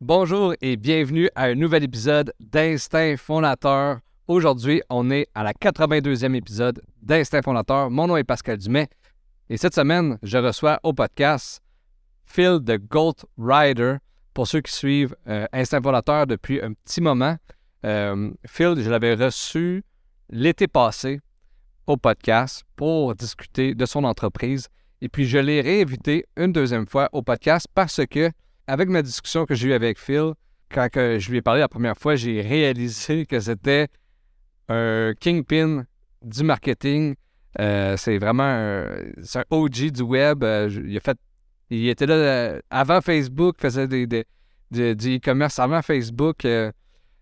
Bonjour et bienvenue à un nouvel épisode d'Instinct Fondateur. Aujourd'hui, on est à la 82e épisode d'Instinct Fondateur. Mon nom est Pascal Dumais et cette semaine, je reçois au podcast Phil de Gold Rider. Pour ceux qui suivent euh, Instinct Fondateur depuis un petit moment, euh, Phil, je l'avais reçu l'été passé au podcast pour discuter de son entreprise. Et puis, je l'ai réinvité une deuxième fois au podcast parce que, avec ma discussion que j'ai eue avec Phil, quand je lui ai parlé la première fois, j'ai réalisé que c'était un kingpin du marketing. Euh, c'est vraiment un, un, OG du web. Euh, il, a fait, il était là euh, avant Facebook, faisait des, du e-commerce avant Facebook.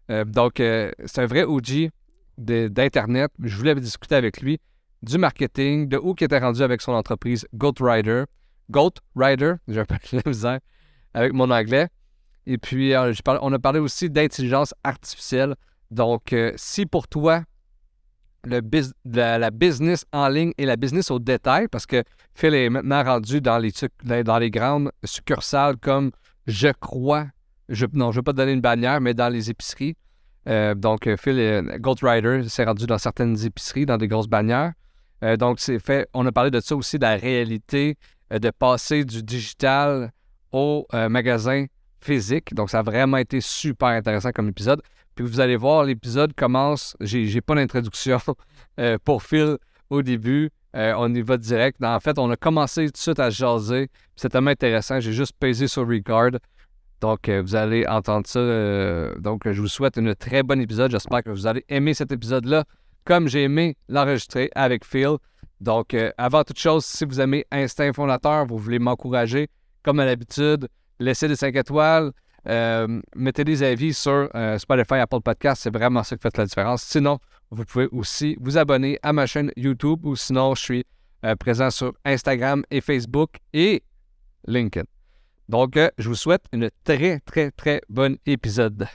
donc, c'est un vrai OG d'Internet. Je voulais discuter avec lui du marketing, de où il était rendu avec son entreprise Goat Rider. Goat Rider, j'ai un peu de misère avec mon anglais. Et puis, on a parlé aussi d'intelligence artificielle. Donc, si pour toi, le la, business en ligne et la business au détail, parce que Phil est maintenant rendu dans les, grandes succursales comme je crois, je, non, je ne veux pas donner une bannière, mais dans les épiceries. Euh, donc, Phil, est, Gold Rider s'est rendu dans certaines épiceries, dans des grosses bannières. Euh, donc, c'est fait. On a parlé de ça aussi, de la réalité, euh, de passer du digital au magasin physique. Donc, ça a vraiment été super intéressant comme épisode. Puis vous allez voir, l'épisode commence. J'ai pas d'introduction euh, pour Phil au début. Euh, on y va direct. En fait, on a commencé tout de suite à jaser. C'est tellement intéressant. J'ai juste pesé sur Record. Donc, euh, vous allez entendre ça. donc, je vous souhaite une très bonne épisode. J'espère que vous allez aimer cet épisode-là comme j'ai aimé l'enregistrer avec Phil. Donc, avant toute chose, si vous aimez Instinct Fondateur, vous voulez m'encourager, comme à l'habitude, laissez des 5 étoiles, euh, mettez des avis sur euh, Spotify, Apple Podcast, c'est vraiment ça qui fait la différence. Sinon, vous pouvez aussi vous abonner à ma chaîne YouTube ou sinon, je suis euh, présent sur Instagram et Facebook et LinkedIn. Donc, je vous souhaite une très, très, très bonne épisode.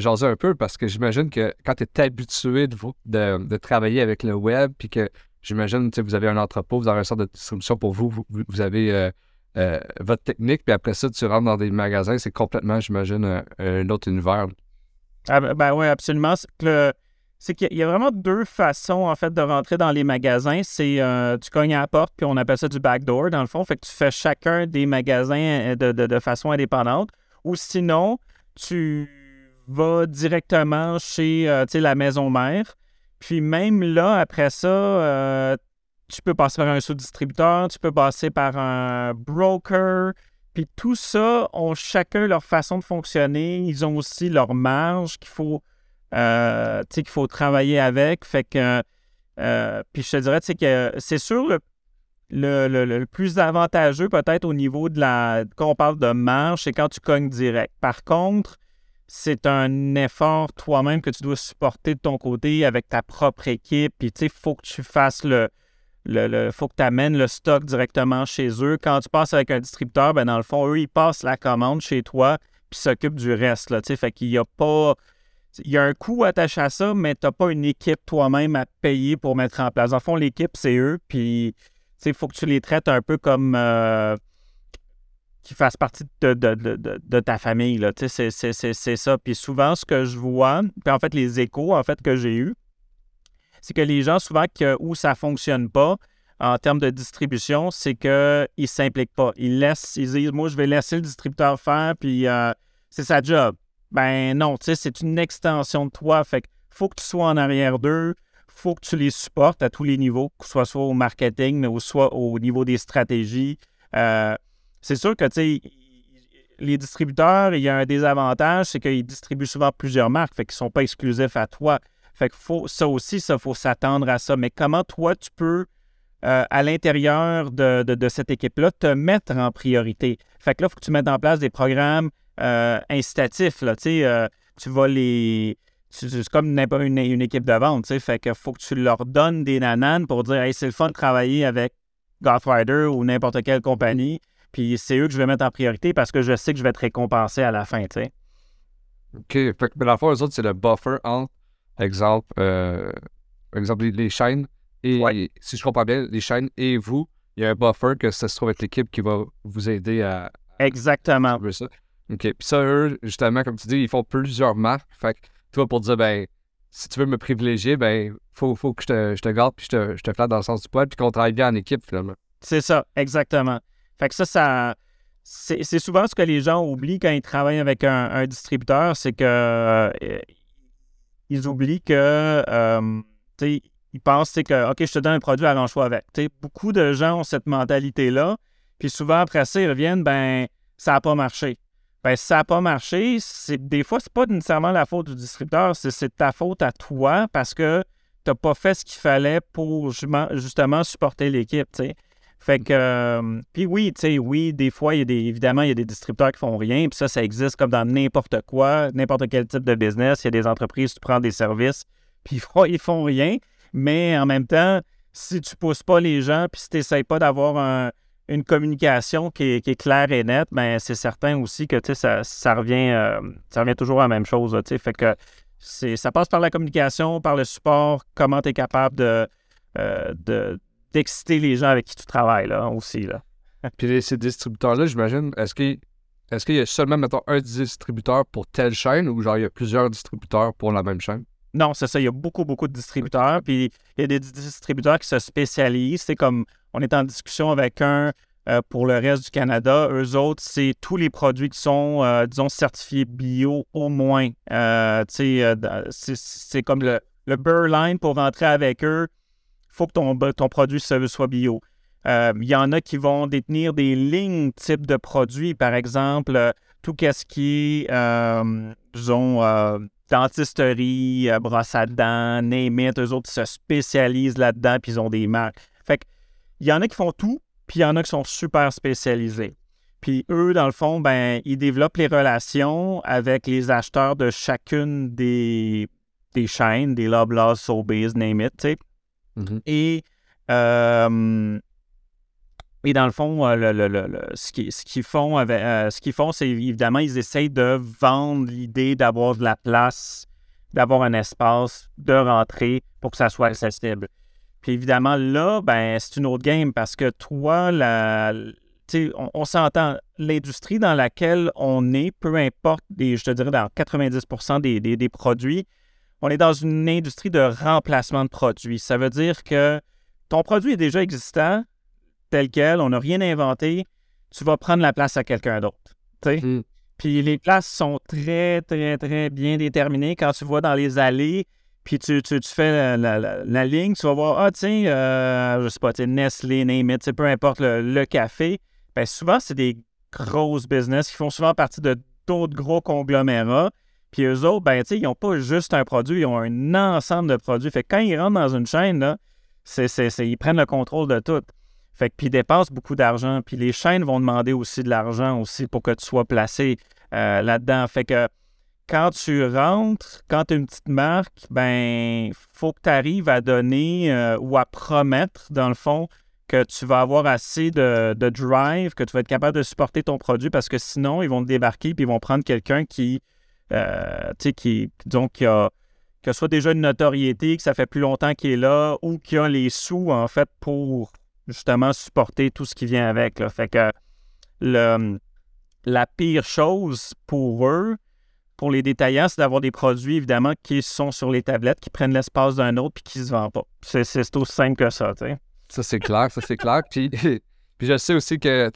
Jaser un peu parce que j'imagine que quand tu es habitué de, de, travailler avec le web, puis que j'imagine que vous avez un entrepôt, vous avez un sorte de distribution pour vous, vous, avez euh, euh, votre technique, puis après ça, tu rentres dans des magasins, c'est complètement, j'imagine, un, autre univers. Ah, ben, ben oui, absolument. C'est qu'il y a vraiment deux façons, en fait, de rentrer dans les magasins. C'est euh, tu cognes à la porte, puis on appelle ça du backdoor, dans le fond. Fait que tu fais chacun des magasins de, de façon indépendante. Ou sinon, tu va directement chez euh, la maison mère. Puis même là, après ça, euh, tu peux passer par un sous-distributeur, tu peux passer par un broker. Puis tout ça ont chacun leur façon de fonctionner. Ils ont aussi leur marge qu'il faut, euh, travailler avec. Fait que, puis je te dirais que c'est sûr le, le, le, plus avantageux peut-être au niveau de la... Quand on parle de marge, c'est quand tu cognes direct. Par contre, c'est un effort toi-même que tu dois supporter de ton côté avec ta propre équipe. Puis, tu sais, il faut que tu fasses le. le, faut que tu amènes le stock directement chez eux. Quand tu passes avec un distributeur, ben dans le fond, eux, ils passent la commande chez toi puis s'occupent du reste. Là, fait qu'il n'y a pas. Il y a un coût attaché à ça, mais tu n'as pas une équipe toi-même à payer pour mettre en place. En fond, l'équipe, c'est eux. Puis, il faut que tu les traites un peu comme. Euh, qui fassent partie de, ta famille. C'est, c'est, ça. Puis souvent, ce que je vois, puis en fait, les échos en fait que j'ai eus, c'est que les gens, souvent, que, où ça ne fonctionne pas en termes de distribution, c'est qu'ils ne s'impliquent pas. Ils laissent, ils disent, moi, je vais laisser le distributeur faire, puis euh, c'est sa job. Ben non, tu sais, c'est une extension de toi. Fait qu'il faut que tu sois en arrière d'eux, faut que tu les supportes à tous les niveaux, que ce soit, soit au marketing, mais soit au niveau des stratégies. Euh, c'est sûr que, tu les distributeurs, il y a un désavantage, c'est qu'ils distribuent souvent plusieurs marques, fait qu'ils ne sont pas exclusifs à toi. Fait que faut, ça aussi, ça, faut s'attendre à ça. Mais comment toi, tu peux, euh, à l'intérieur de, cette équipe-là, te mettre en priorité? Fait que là, il faut que tu mettes en place des programmes euh, incitatifs. Là, euh, tu vas les c'est comme n'importe une, une équipe de vente. Fait que faut que tu leur donnes des nananes pour dire, hey, c'est le fun de travailler avec Rider ou n'importe quelle compagnie. Puis c'est eux que je vais mettre en priorité parce que je sais que je vais te récompenser à la fin, tu sais. OK. Fait que, mais la fois, eux autres, c'est le buffer entre, exemple, euh, exemple les, chaînes et, si je comprends bien, les chaînes et vous, il y a un buffer que ça se trouve être l'équipe qui va vous aider à. Exactement. ça. OK. Puis ça, eux, justement, comme tu dis, ils font plusieurs marques. Fait que toi, pour dire, ben, si tu veux me privilégier, ben, faut, faut que je te, je te garde puis je te, je te flatte dans le sens du poil puis qu'on travaille bien en équipe, finalement. C'est ça, exactement. Fait que ça, ça. C'est souvent ce que les gens oublient quand ils travaillent avec un, distributeur, c'est que euh, ils oublient que euh, ils pensent que OK, je te donne un produit, arrange-toi avec. beaucoup de gens ont cette mentalité-là. Puis souvent après ça, ils reviennent, ben, ça n'a pas marché. Ben, si ça n'a pas marché, des fois, c'est pas nécessairement la faute du distributeur, c'est ta faute à toi parce que tu n'as pas fait ce qu'il fallait pour justement supporter l'équipe. Fait que, euh, puis oui, tu sais, oui, des fois, il y a des, évidemment, il y a des distributeurs qui font rien, puis ça, ça existe comme dans n'importe quoi, n'importe quel type de business. Il y a des entreprises, tu prends des services, puis ils font, ils font rien, mais en même temps, si tu pousses pas les gens, puis si tu n'essayes pas d'avoir une communication qui est, claire et nette, ben c'est certain aussi que ça, ça, revient, euh, ça revient toujours à la même chose. sais. fait que ça passe par la communication, par le support, comment tu es capable de, euh, de d'exciter les gens avec qui tu travailles là, aussi. Là. Puis ces distributeurs-là, j'imagine, est-ce qu'il est y a seulement, mettons, un distributeur pour telle chaîne ou genre il y a plusieurs distributeurs pour la même chaîne? Non, c'est ça. Il y a beaucoup, beaucoup de distributeurs. Puis il y a des distributeurs qui se spécialisent. C'est comme on est en discussion avec un euh, pour le reste du Canada. Eux autres, c'est tous les produits qui sont, euh, disons, certifiés bio au moins. Euh, c'est comme le, le Burline pour rentrer avec eux faut que ton, ton produit soit bio. Euh, il y en a qui vont détenir des lignes type de produits, par exemple, euh, tout ce qui est, euh, disons, dentisterie, brosse à dents, name it, eux autres se spécialisent là-dedans, puis ils ont des marques. Fait il y en a qui font tout, puis il y en a qui sont super spécialisés. Puis eux, dans le fond, ben, ils développent les relations avec les acheteurs de chacune des, chaînes, des Loblaws, Sobeys, name it, tu. Mm-hmm. Et, et dans le fond, euh, ce qu'ils font, euh, ce c'est évidemment, ils essayent de vendre l'idée d'avoir de la place, d'avoir un espace, de rentrer pour que ça soit accessible. Puis évidemment, là, ben, c'est une autre game parce que toi, on, s'entend, l'industrie dans laquelle on est, peu importe, des, je te dirais dans 90 des, des, des, produits, on est dans une industrie de remplacement de produits. Ça veut dire que ton produit est déjà existant, tel quel, on n'a rien inventé, tu vas prendre la place à quelqu'un d'autre. Hmm. Puis les places sont très, très, très bien déterminées. Quand tu vois dans les allées, puis tu, fais la, ligne, tu vas voir, ah tiens, euh, je sais pas, Nestlé, name it, peu importe le, café. Bien, souvent, c'est des grosses business qui font souvent partie de d'autres gros conglomérats. Puis eux autres, ben, ils n'ont pas juste un produit, ils ont un ensemble de produits. Fait que quand ils rentrent dans une chaîne, là, ils prennent le contrôle de tout. Fait que, puis ils dépensent beaucoup d'argent. Puis les chaînes vont demander aussi de l'argent aussi pour que tu sois placé euh, là-dedans. Fait que quand tu rentres, quand tu as une petite marque, ben, faut que tu arrives à donner euh, ou à promettre, dans le fond, que tu vas avoir assez de, de, drive, que tu vas être capable de supporter ton produit parce que sinon, ils vont te débarquer puis ils vont prendre quelqu'un qui euh, qui, donc, qui a, que soit déjà une notoriété, que ça fait plus longtemps qu'il est là, ou qui a les sous, en fait, pour justement supporter tout ce qui vient avec. Fait que la pire chose pour eux, pour les détaillants, c'est d'avoir des produits, évidemment, qui sont sur les tablettes, qui prennent l'espace d'un autre puis qui ne se vendent pas. C'est, c'est aussi simple que ça, tu sais. Ça, c'est clair, ça, c'est clair. Puis, puis je sais aussi que,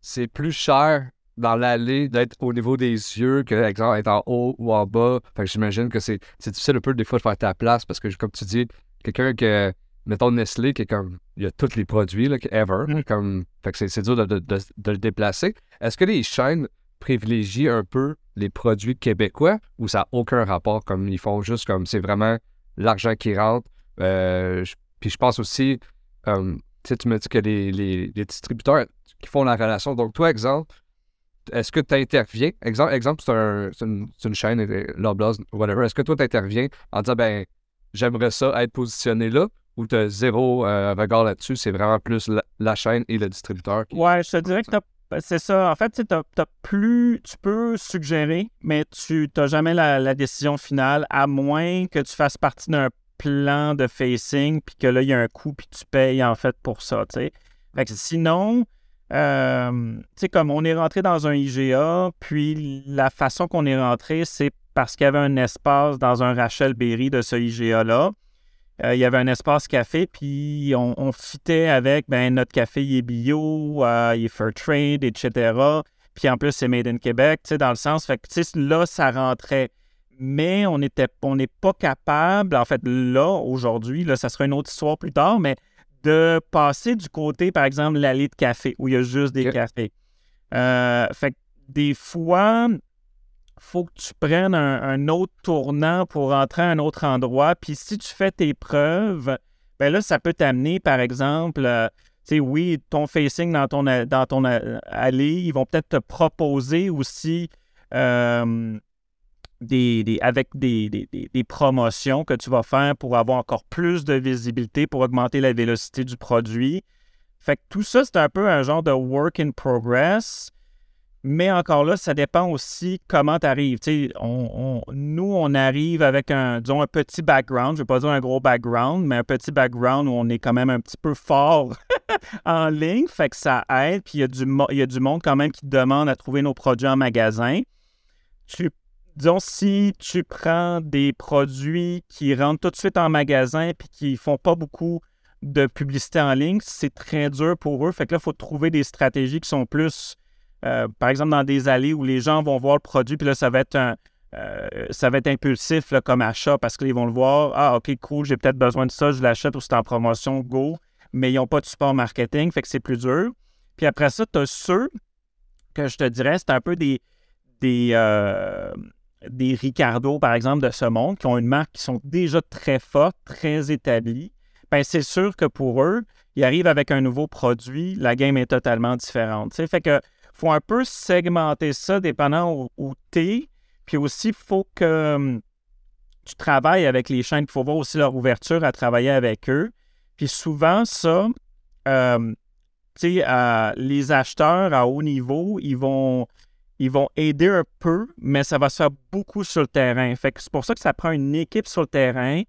c'est plus cher dans l'allée d'être au niveau des yeux que, exemple, être en haut ou en bas. Fait que j'imagine que c'est difficile un peu des fois de faire ta place parce que, comme tu dis, quelqu'un que, mettons Nestlé, qui est comme, il y a tous les produits, là, ever, mm. comme, fait que c'est dur de, de, le déplacer. Est-ce que les chaînes privilégient un peu les produits québécois ou ça n'a aucun rapport, comme ils font juste comme, c'est vraiment l'argent qui rentre? Euh, puis je pense aussi, euh, tu me dis que les, les, les distributeurs qui font la relation, donc toi, exemple, est-ce que tu interviens? Exemple, exemple c'est un, une, une, chaîne, Loblaws, whatever. Est-ce que toi, tu interviens en disant, ben, j'aimerais ça être positionné là? Ou tu as zéro euh, regard là-dessus, c'est vraiment plus la, chaîne et le distributeur? Ouais, je te dirais que c'est ça. En fait, tu plus. Tu peux suggérer, mais tu n'as jamais la, décision finale, à moins que tu fasses partie d'un plan de facing, puis que là, il y a un coût, puis tu payes en fait pour ça. Fait que sinon, euh, tu sais, comme on est rentré dans un IGA, puis la façon qu'on est rentré, c'est parce qu'il y avait un espace dans un Rachel Berry de ce IGA-là. Euh, il y avait un espace café, puis on, on fitait avec ben, notre café, il est bio, euh, il est fair trade, etc. Puis en plus, c'est made in Québec, tu sais, dans le sens, fait que là, ça rentrait. Mais on n'est on pas capable, en fait, là, aujourd'hui, là, ça sera une autre histoire plus tard, mais de passer du côté, par exemple, l'allée de café, où il y a juste des cafés. Euh, fait que des fois, faut que tu prennes un, autre tournant pour rentrer à un autre endroit. Puis si tu fais tes preuves, ben là, ça peut t'amener, par exemple, euh, tu sais, oui, ton facing dans ton, dans ton allée, ils vont peut-être te proposer aussi euh, des, avec des, des, promotions que tu vas faire pour avoir encore plus de visibilité, pour augmenter la vélocité du produit. Fait que tout ça, c'est un peu un genre de work in progress. Mais encore là, ça dépend aussi comment tu arrives. On, nous, on arrive avec un, disons, un petit background. Je ne vais pas dire un gros background, mais un petit background où on est quand même un petit peu fort en ligne. Fait que ça aide. Puis il y, a du, y a du monde quand même qui demande à trouver nos produits en magasin. Tu disons, si tu prends des produits qui rentrent tout de suite en magasin puis qui font pas beaucoup de publicité en ligne, c'est très dur pour eux. Fait que là, il faut trouver des stratégies qui sont plus, euh, par exemple, dans des allées où les gens vont voir le produit, puis là, ça va être un, euh, ça va être impulsif comme achat parce qu'ils vont le voir. Ah, OK, cool, j'ai peut-être besoin de ça, je l'achète ou c'est en promotion, go. Mais ils n'ont pas de support marketing, fait que c'est plus dur. Puis après ça, tu as ceux que je te dirais, c'est un peu des, des, euh, des Ricardo, par exemple, de ce monde, qui ont une marque qui sont déjà très fortes, très établies, ben c'est sûr que pour eux, ils arrivent avec un nouveau produit, la game est totalement différente. Fait que faut un peu segmenter ça dépendant où, tu es. Puis aussi, il faut que hum, tu travailles avec les chaînes. Il faut voir aussi leur ouverture à travailler avec eux. Puis souvent, ça, euh, tu sais, les acheteurs à haut niveau, ils vont, ils vont aider un peu, mais ça va se faire beaucoup sur le terrain. C'est pour ça que ça prend une équipe sur le terrain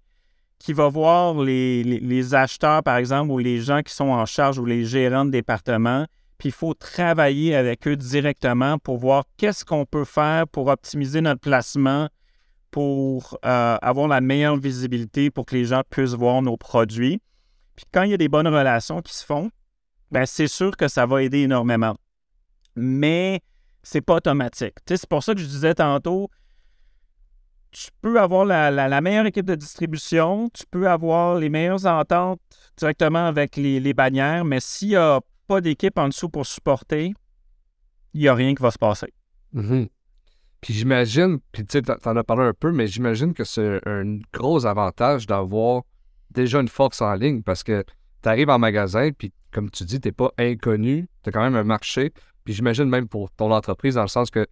qui va voir les, acheteurs, par exemple, ou les gens qui sont en charge ou les gérants de département. Puis il faut travailler avec eux directement pour voir qu'est-ce qu'on peut faire pour optimiser notre placement, pour euh, avoir la meilleure visibilité, pour que les gens puissent voir nos produits. Puis quand il y a des bonnes relations qui se font, ben c'est sûr que ça va aider énormément. Mais c'est pas automatique. c'est pour ça que je disais tantôt, tu peux avoir la, meilleure équipe de distribution, tu peux avoir les meilleures ententes directement avec les, bannières, mais s'il n'y a pas d'équipe en dessous pour supporter, il n'y a rien qui va se passer. Mm-hmm. Puis j'imagine, puis tu t'en as parlé un peu, mais j'imagine que c'est un gros avantage d'avoir déjà une force en ligne parce que tu arrives en magasin, puis comme tu dis, tu n'es pas inconnu, tu as quand même un marché, puis j'imagine même pour ton entreprise, dans le sens que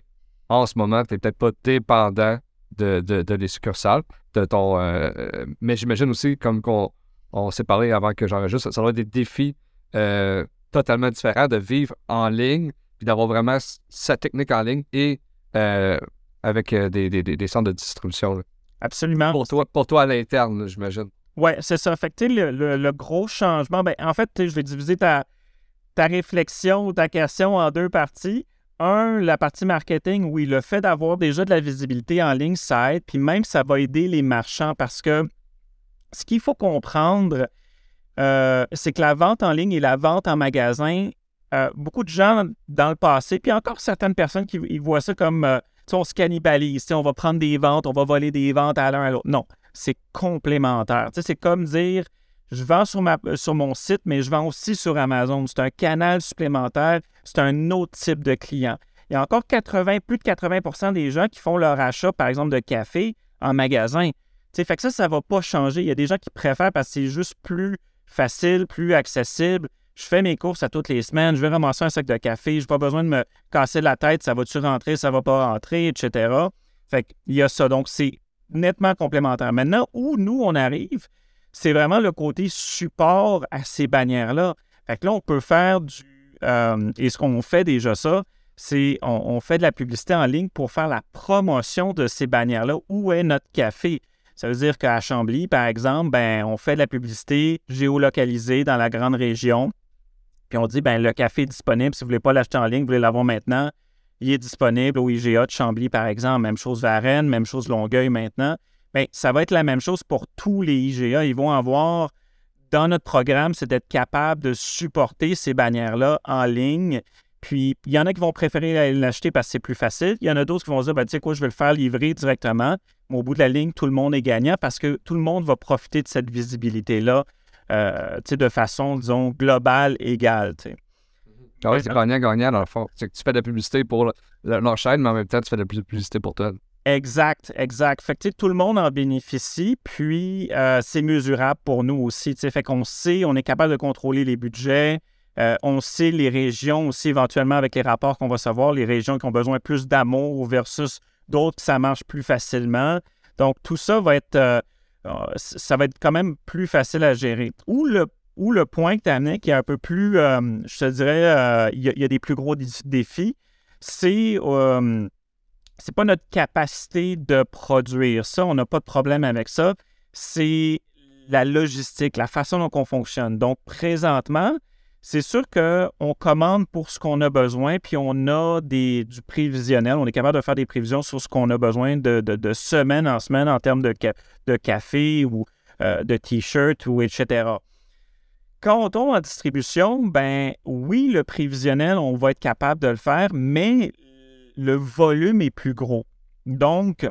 en ce moment, tu n'es peut-être pas dépendant de, de, des succursales, de ton. Euh, euh, mais j'imagine aussi, comme on, on s'est parlé avant que j'enregistre, ça doit être des défis euh, totalement différents de vivre en ligne, puis d'avoir vraiment sa technique en ligne et avec des, des, centres de distribution. Absolument. Pour toi, pour toi à l'interne, j'imagine. Oui, c'est ça. Fait que, le, le, le, gros changement, ben, en fait, je vais diviser ta, ta réflexion ou ta question en deux parties. Un, la partie marketing, oui, le fait d'avoir déjà de la visibilité en ligne, ça aide, puis même ça va aider les marchands parce que ce qu'il faut comprendre, euh, c'est que la vente en ligne et la vente en magasin, euh, beaucoup de gens dans le passé, puis encore certaines personnes qui voient ça comme euh, on se cannibalise, on va prendre des ventes, on va voler des ventes à l'un à l'autre. Non, c'est complémentaire. C'est comme dire je vends euh, sur mon site, mais je vends aussi sur Amazon. C'est un canal supplémentaire, c'est un autre type de client. Il y a encore 80, plus de 80% des gens qui font leur achat, par exemple, de café en magasin. fait que ça, ça ne va pas changer. Il y a des gens qui préfèrent parce que c'est juste plus facile, plus accessible. je fais mes courses à toutes les semaines, je vais ramasser un sac de café, je n'ai pas besoin de me casser la tête, ça va-tu rentrer, ça va pas rentrer, etc. Fait qu'il y a ça. Donc, c'est nettement complémentaire. Maintenant, où nous, on arrive, c'est vraiment le côté support à ces bannières-là. Fait que là, on peut faire du. Euh, et ce qu'on fait déjà ça, c'est on, fait de la publicité en ligne pour faire la promotion de ces bannières-là. Où est notre café? Ça veut dire qu'à Chambly, par exemple, ben, on fait de la publicité géolocalisée dans la grande région. Puis on dit, ben, le café est disponible. Si vous ne voulez pas l'acheter en ligne, vous voulez l'avoir maintenant, il est disponible au IGA de Chambly, par exemple. Même chose Varennes, même chose Longueuil maintenant. Bien, ça va être la même chose pour tous les IGA. Ils vont avoir, dans notre programme, c'est d'être capable de supporter ces bannières-là en ligne. Puis, il y en a qui vont préférer l'acheter parce que c'est plus facile. Il y en a d'autres qui vont dire, ben, tu sais quoi, je vais le faire livrer directement. Mais au bout de la ligne, tout le monde est gagnant parce que tout le monde va profiter de cette visibilité-là euh, de façon, disons, globale, égale. Ah oui, c'est gagnant-gagnant dans le fond. Que tu fais de la publicité pour leur chaîne, mais en même temps, tu fais de la publicité pour toi. Exact, exact. Fait que tout le monde en bénéficie, puis euh, c'est mesurable pour nous aussi. Fait qu'on sait, on est capable de contrôler les budgets, euh, on sait les régions aussi, éventuellement, avec les rapports qu'on va savoir, les régions qui ont besoin plus d'amour versus d'autres ça marche plus facilement. Donc, tout ça va être, euh, ça va être quand même plus facile à gérer. Ou le point que tu amené qui est un peu plus, je te dirais, il y, a des plus gros défis, c'est c'est pas notre capacité de produire ça, on n'a pas de problème avec ça, c'est la logistique, la façon dont on fonctionne. Donc, présentement, c'est sûr qu'on commande pour ce qu'on a besoin, puis on a des, du prévisionnel. On est capable de faire des prévisions sur ce qu'on a besoin de, de, semaine en semaine en termes de, de café ou de t-shirt ou etc. Quand on tombe en distribution, ben oui, le prévisionnel, on va être capable de le faire, mais le volume est plus gros. Donc,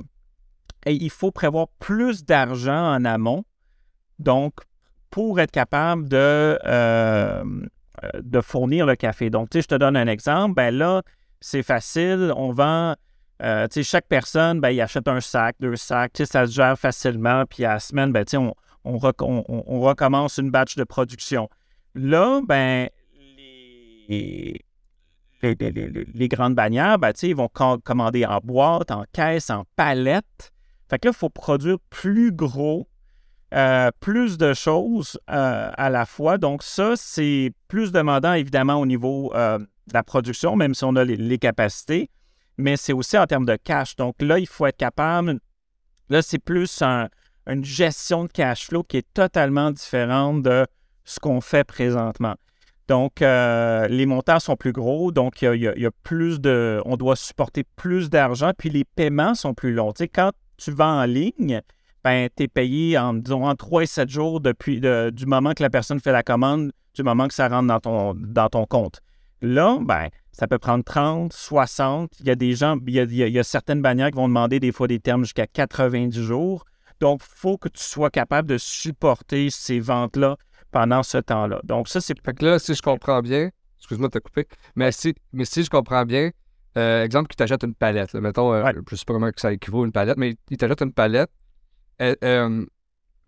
il faut prévoir plus d'argent en amont. Donc, pour être capable de, euh, de fournir le café. Donc, tu sais, je te donne un exemple. Ben là, c'est facile. On vend, euh, tu sais, chaque personne, ben, il achète un sac, deux sacs. Tu sais, ça se gère facilement. Puis à la semaine, ben, tu sais, on, on, recommence une batch de production. Là, ben, les, les, grandes bannières, ben, ils vont commander en boîte, en caisse, en palette. Fait que là, il faut produire plus gros, euh, plus de choses euh, à la fois. Donc, ça, c'est plus demandant, évidemment, au niveau euh, de la production, même si on a les capacités, mais c'est aussi en termes de cash. Donc là, il faut être capable. Là, c'est plus un, une gestion de cash flow qui est totalement différente de ce qu'on fait présentement. Donc, euh, les montants sont plus gros, donc il y, a, plus de. On doit supporter plus d'argent, puis les paiements sont plus longs. Tu sais, quand tu vends en ligne, ben, tu es payé en, disons, en 3 et 7 jours depuis du moment que la personne fait la commande, du moment que ça rentre dans ton, dans ton compte. Là, ben, ça peut prendre 30, 60. Il y a des gens, il y a, il y a certaines bannières qui vont demander des fois des termes jusqu'à 90 jours. Donc, il faut que tu sois capable de supporter ces ventes-là pendant ce temps-là. Donc, ça, c'est. Fait que là, si je comprends bien, excuse-moi de te couper, mais si, mais si je comprends bien, euh, exemple, qu'ils t'achètent une palette. mettons, euh, je ne sais pas comment ça équivaut une palette, mais ils t'achètent une palette. Euh,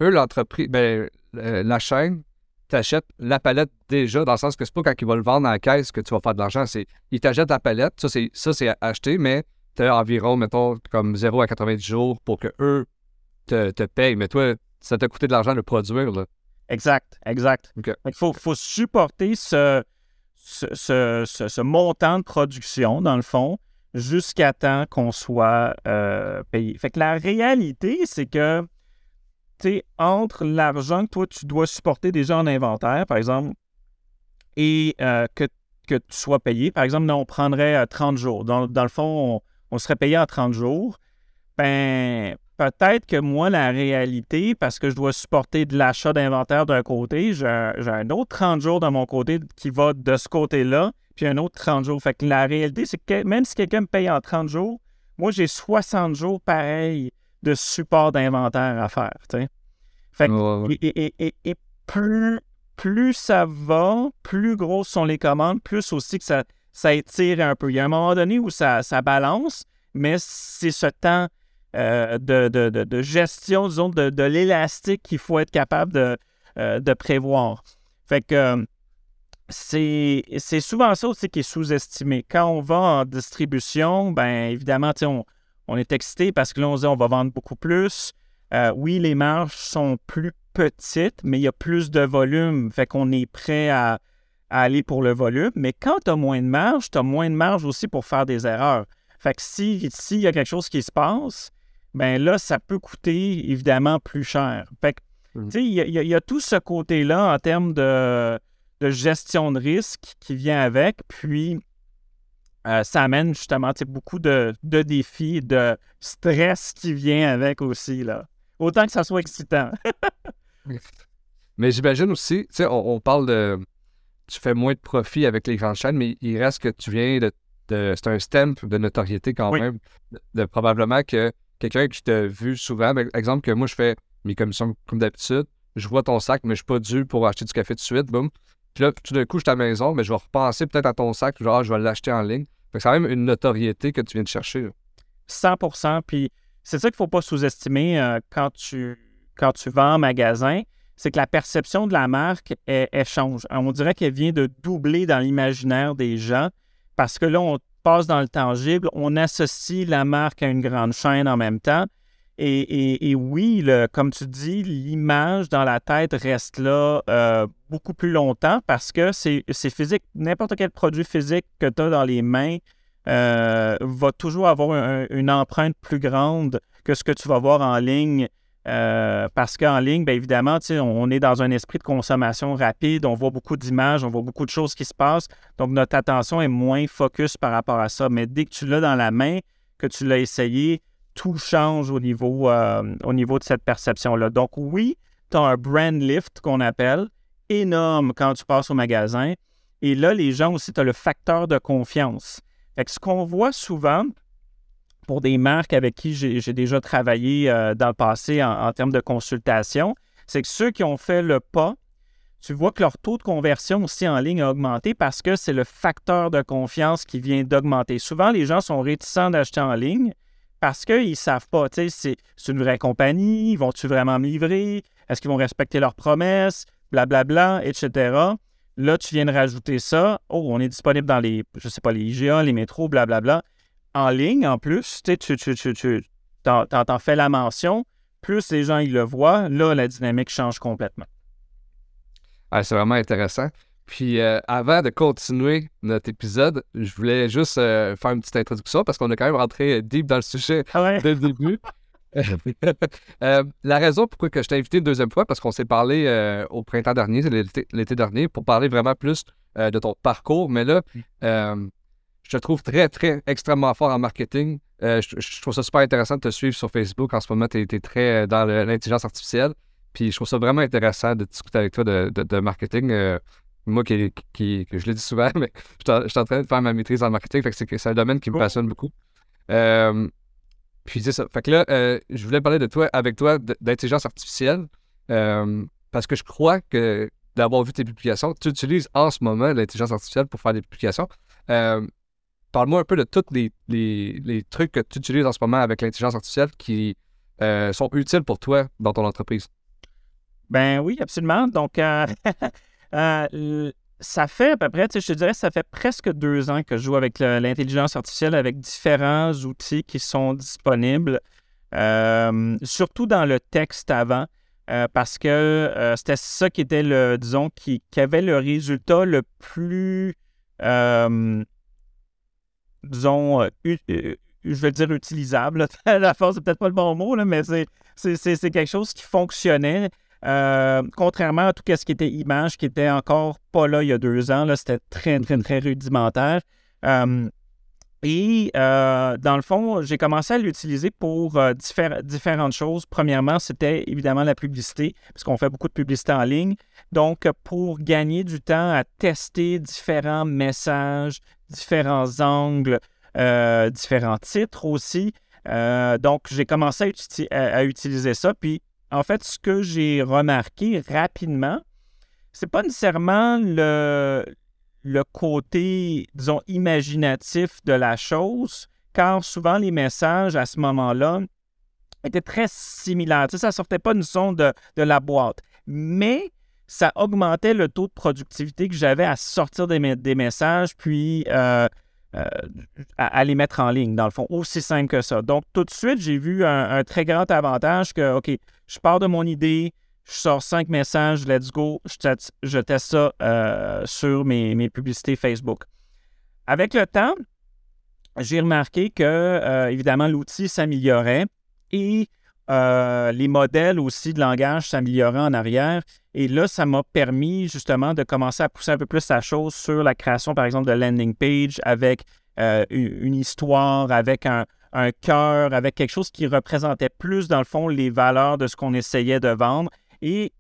eux, l'entreprise, ben, la chaîne t'achète la palette déjà, dans le sens que c'est pas quand ils vont le vendre à la caisse que tu vas faire de l'argent. C'est ils t'achètent la palette, ça c'est, ça, c'est acheté, mais tu as environ, mettons, comme 0 à 90 jours pour que eux te, te paye, mais toi, ça t'a coûté de l'argent de produire. Là. Exact, exact. Il faut, faut, supporter ce, ce, montant de production, dans le fond, jusqu'à temps qu'on soit euh, payé. Fait que la réalité, c'est que, tu entre l'argent que toi, tu dois supporter déjà en inventaire, par exemple, et euh, que, que, tu sois payé, par exemple, on prendrait 30 euh, jours. Dans, dans le fond, on, on, serait payé en 30 jours. Ben, Peut-être que moi, la réalité, parce que je dois supporter de l'achat d'inventaire d'un côté, j'ai un, autre 30 jours de mon côté qui va de ce côté-là, puis un autre 30 jours. Fait que la réalité, c'est que même si quelqu'un me paye en 30 jours, moi, j'ai 60 jours pareil de support d'inventaire à faire. Fait que, et, plus, plus, ça va, plus grosses sont les commandes, plus aussi que ça, ça étire un peu. Il y a un moment donné où ça, ça balance, mais c'est ce temps euh, de, gestion, disons, de, l'élastique qu'il faut être capable de, euh, prévoir. Fait que, c'est souvent ça aussi qui est sous-estimé. Quand on va en distribution, ben évidemment, on, on est excité parce que là, on se dit on va vendre beaucoup plus. Euh, oui, les marges sont plus petites, mais il y a plus de volume. Fait qu'on est prêt à, aller pour le volume. Mais quand tu as moins de marge, tu as moins de marge aussi pour faire des erreurs. Fait que s'il si y a quelque chose qui se passe, ben là, ça peut coûter évidemment plus cher. Fait que, mmh. tu sais, il y, a tout ce côté-là en termes de, gestion de risque qui vient avec. Puis, euh, ça amène justement beaucoup de, de, défis, de stress qui vient avec aussi. Là. Autant que ça soit excitant. mais j'imagine aussi, tu sais, on, parle de. Tu fais moins de profit avec les grandes chaînes, mais il reste que tu viens de. c'est un stamp de notoriété quand même. De, probablement que quelqu'un qui t'a vu souvent, par ben, exemple, que moi je fais mes commissions comme d'habitude, je vois ton sac, mais je suis pas dû pour acheter du café tout de suite, boum. Puis là, tout d'un coup, je suis à la maison, mais je vais repenser peut-être à ton sac, genre, je vais l'acheter en ligne. c'est quand même une notoriété que tu viens de chercher. 100% Puis c'est ça qu'il ne faut pas sous-estimer euh, quand, tu, quand tu vends en magasin, c'est que la perception de la marque, elle, change. On dirait qu'elle vient de doubler dans l'imaginaire des gens parce que là, on passe dans le tangible, on associe la marque à une grande chaîne en même temps. Et, oui, comme tu dis, l'image dans la tête reste là euh, beaucoup plus longtemps parce que c'est physique. N'importe quel produit physique que tu as dans les mains, euh, va toujours avoir une empreinte plus grande que ce que tu vas voir en ligne. Euh, parce qu'en ligne, bien évidemment, on est dans un esprit de consommation rapide, on voit beaucoup d'images, on voit beaucoup de choses qui se passent, donc notre attention est moins focus par rapport à ça. Mais dès que tu l'as dans la main, que tu l'as essayé, tout change au niveau, euh, au niveau de cette perception-là. Donc oui, tu as un brand lift qu'on appelle, énorme quand tu passes au magasin. Et là, les gens aussi, tu as le facteur de confiance ce qu'on voit souvent pour des marques avec qui j'ai déjà travaillé euh, dans le passé en, termes de consultation, c'est que ceux qui ont fait le pas, tu vois que leur taux de conversion aussi en ligne a augmenté parce que c'est le facteur de confiance qui vient d'augmenter. Souvent, les gens sont réticents d'acheter en ligne parce qu'ils ne savent pas, tu sais, c'est une vraie compagnie, vont-tu vraiment me livrer, est-ce qu'ils vont respecter leurs promesses, blablabla, etc. Là, tu viens de rajouter ça. Oh, on est disponible dans les, je sais pas, les IGA, les métros, blablabla. En ligne, en plus, tu, tu, tu, tu, t'en, fais la mention. Plus les gens ils le voient, là, la dynamique change complètement. Ah, c'est vraiment intéressant. Puis euh, avant de continuer notre épisode, je voulais juste euh, faire une petite introduction parce qu'on est quand même rentré deep dans le sujet ah dès le début. Euh, la raison pourquoi que je t'ai invité une deuxième fois, parce qu'on s'est parlé euh, au printemps dernier, l'été dernier, pour parler vraiment plus euh, de ton parcours. Mais là, je te trouve très, très, extrêmement fort en marketing. Je, trouve ça super intéressant de te suivre sur Facebook. En ce moment, tu es, très dans l'intelligence artificielle. Puis je trouve ça vraiment intéressant de discuter avec toi de, marketing. moi, qui, qui, je le dis souvent, mais je suis en train de faire ma maîtrise en marketing. c'est un domaine qui me passionne beaucoup. Puis c'est ça. Fait que là, euh, je voulais parler de toi, avec toi, d'intelligence artificielle, euh, parce que je crois que d'avoir vu tes publications, tu utilises en ce moment l'intelligence artificielle pour faire des publications. Euh, parle-moi un peu de tous les, les, trucs que tu utilises en ce moment avec l'intelligence artificielle qui sont utiles pour toi dans ton entreprise. Ben oui, absolument. Donc, ça fait à peu près, je te dirais, ça fait presque deux ans que je joue avec l'intelligence artificielle, avec différents outils qui sont disponibles, euh, surtout dans le texte avant, euh, parce que euh, c'était ça qui était le, disons, qui, avait le résultat le plus, disons, je vais dire utilisable. la force, c'est peut-être pas le bon mot, là, mais c'est quelque chose qui fonctionnait. Euh, contrairement à tout ce qui était image, qui était encore pas là il y a deux ans, c'était très, très, très rudimentaire. Euh, et euh, dans le fond, j'ai commencé à l'utiliser pour différentes choses. Premièrement, c'était évidemment la publicité, parce qu'on fait beaucoup de publicité en ligne. Donc, pour gagner du temps à tester différents messages, différents angles, différents titres aussi. donc, j'ai commencé à, utiliser ça. Puis, en fait, ce que j'ai remarqué rapidement, c'est pas nécessairement le, le côté, disons, imaginatif de la chose, car souvent les messages à ce moment-là étaient très similaires. Tu sais, ça sortait pas son de, de la boîte. Mais ça augmentait le taux de productivité que j'avais à sortir des, messages, puis euh, euh, à, les mettre en ligne, dans le fond. Aussi simple que ça. Donc, tout de suite, j'ai vu un, très grand avantage que, OK, je pars de mon idée, je sors cinq messages, let's go, je, teste ça euh, sur mes, publicités Facebook. Avec le temps, j'ai remarqué que, évidemment, l'outil s'améliorait et les modèles aussi de langage s'amélioraient en arrière. Et là, ça m'a permis justement de commencer à pousser un peu plus la chose sur la création, par exemple, de landing page avec euh, une histoire, avec un, cœur, avec quelque chose qui représentait plus, dans le fond, les valeurs de ce qu'on essayait de vendre. Et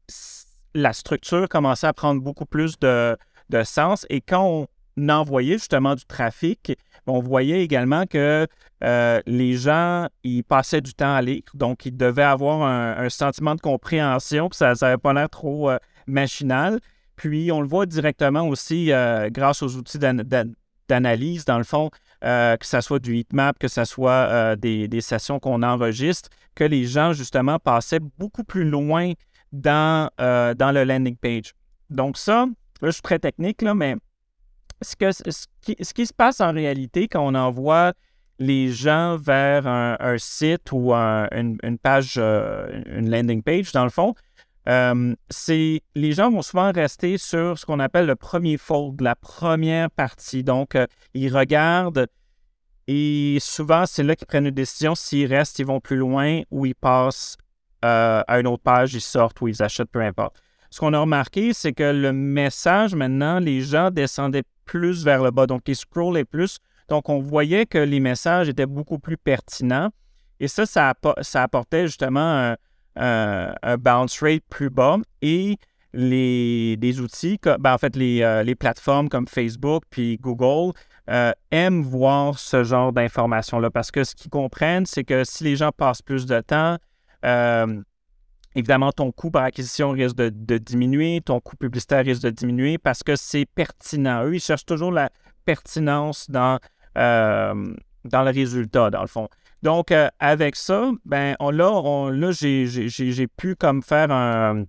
la structure commençait à prendre beaucoup plus de, sens. Et quand on envoyait justement du trafic, on voyait également que euh, les gens, ils passaient du temps à lire, donc ils devaient avoir un, sentiment de compréhension, puis ça n'avait pas l'air trop euh, machinal. Puis on le voit directement aussi euh, grâce aux outils d'analyse, dans le fond, que ce soit du heatmap, que ce soit des, sessions qu'on enregistre, que les gens, justement, passaient beaucoup plus loin dans, dans le landing page. Donc ça, là, je suis très technique, là, mais ce, qui, se passe en réalité quand on envoie les gens vers un, site ou une, page, euh, une landing page, dans le fond, euh, c'est les gens vont souvent rester sur ce qu'on appelle le premier fold, la première partie. Donc, euh, ils regardent et souvent, c'est là qu'ils prennent une décision. S'ils restent, ils vont plus loin ou ils passent à une autre page, ils sortent ou ils achètent, peu importe. Ce qu'on a remarqué, c'est que le message, maintenant, les gens descendaient plus vers le bas. Donc, ils scrollaient plus. Donc, on voyait que les messages étaient beaucoup plus pertinents. Et ça, ça, apportait justement un, bounce rate plus bas. Et les, des outils, ben, en fait, euh, les, plateformes comme Facebook puis Google euh, aiment voir ce genre d'informations-là parce que ce qu'ils comprennent, c'est que si les gens passent plus de temps, euh, Évidemment, ton coût par acquisition risque de, diminuer, ton coût publicitaire risque de diminuer parce que c'est pertinent. Eux, ils cherchent toujours la pertinence dans, euh, dans le résultat, dans le fond. Donc, euh, avec ça, ben, là, j'ai pu comme faire un,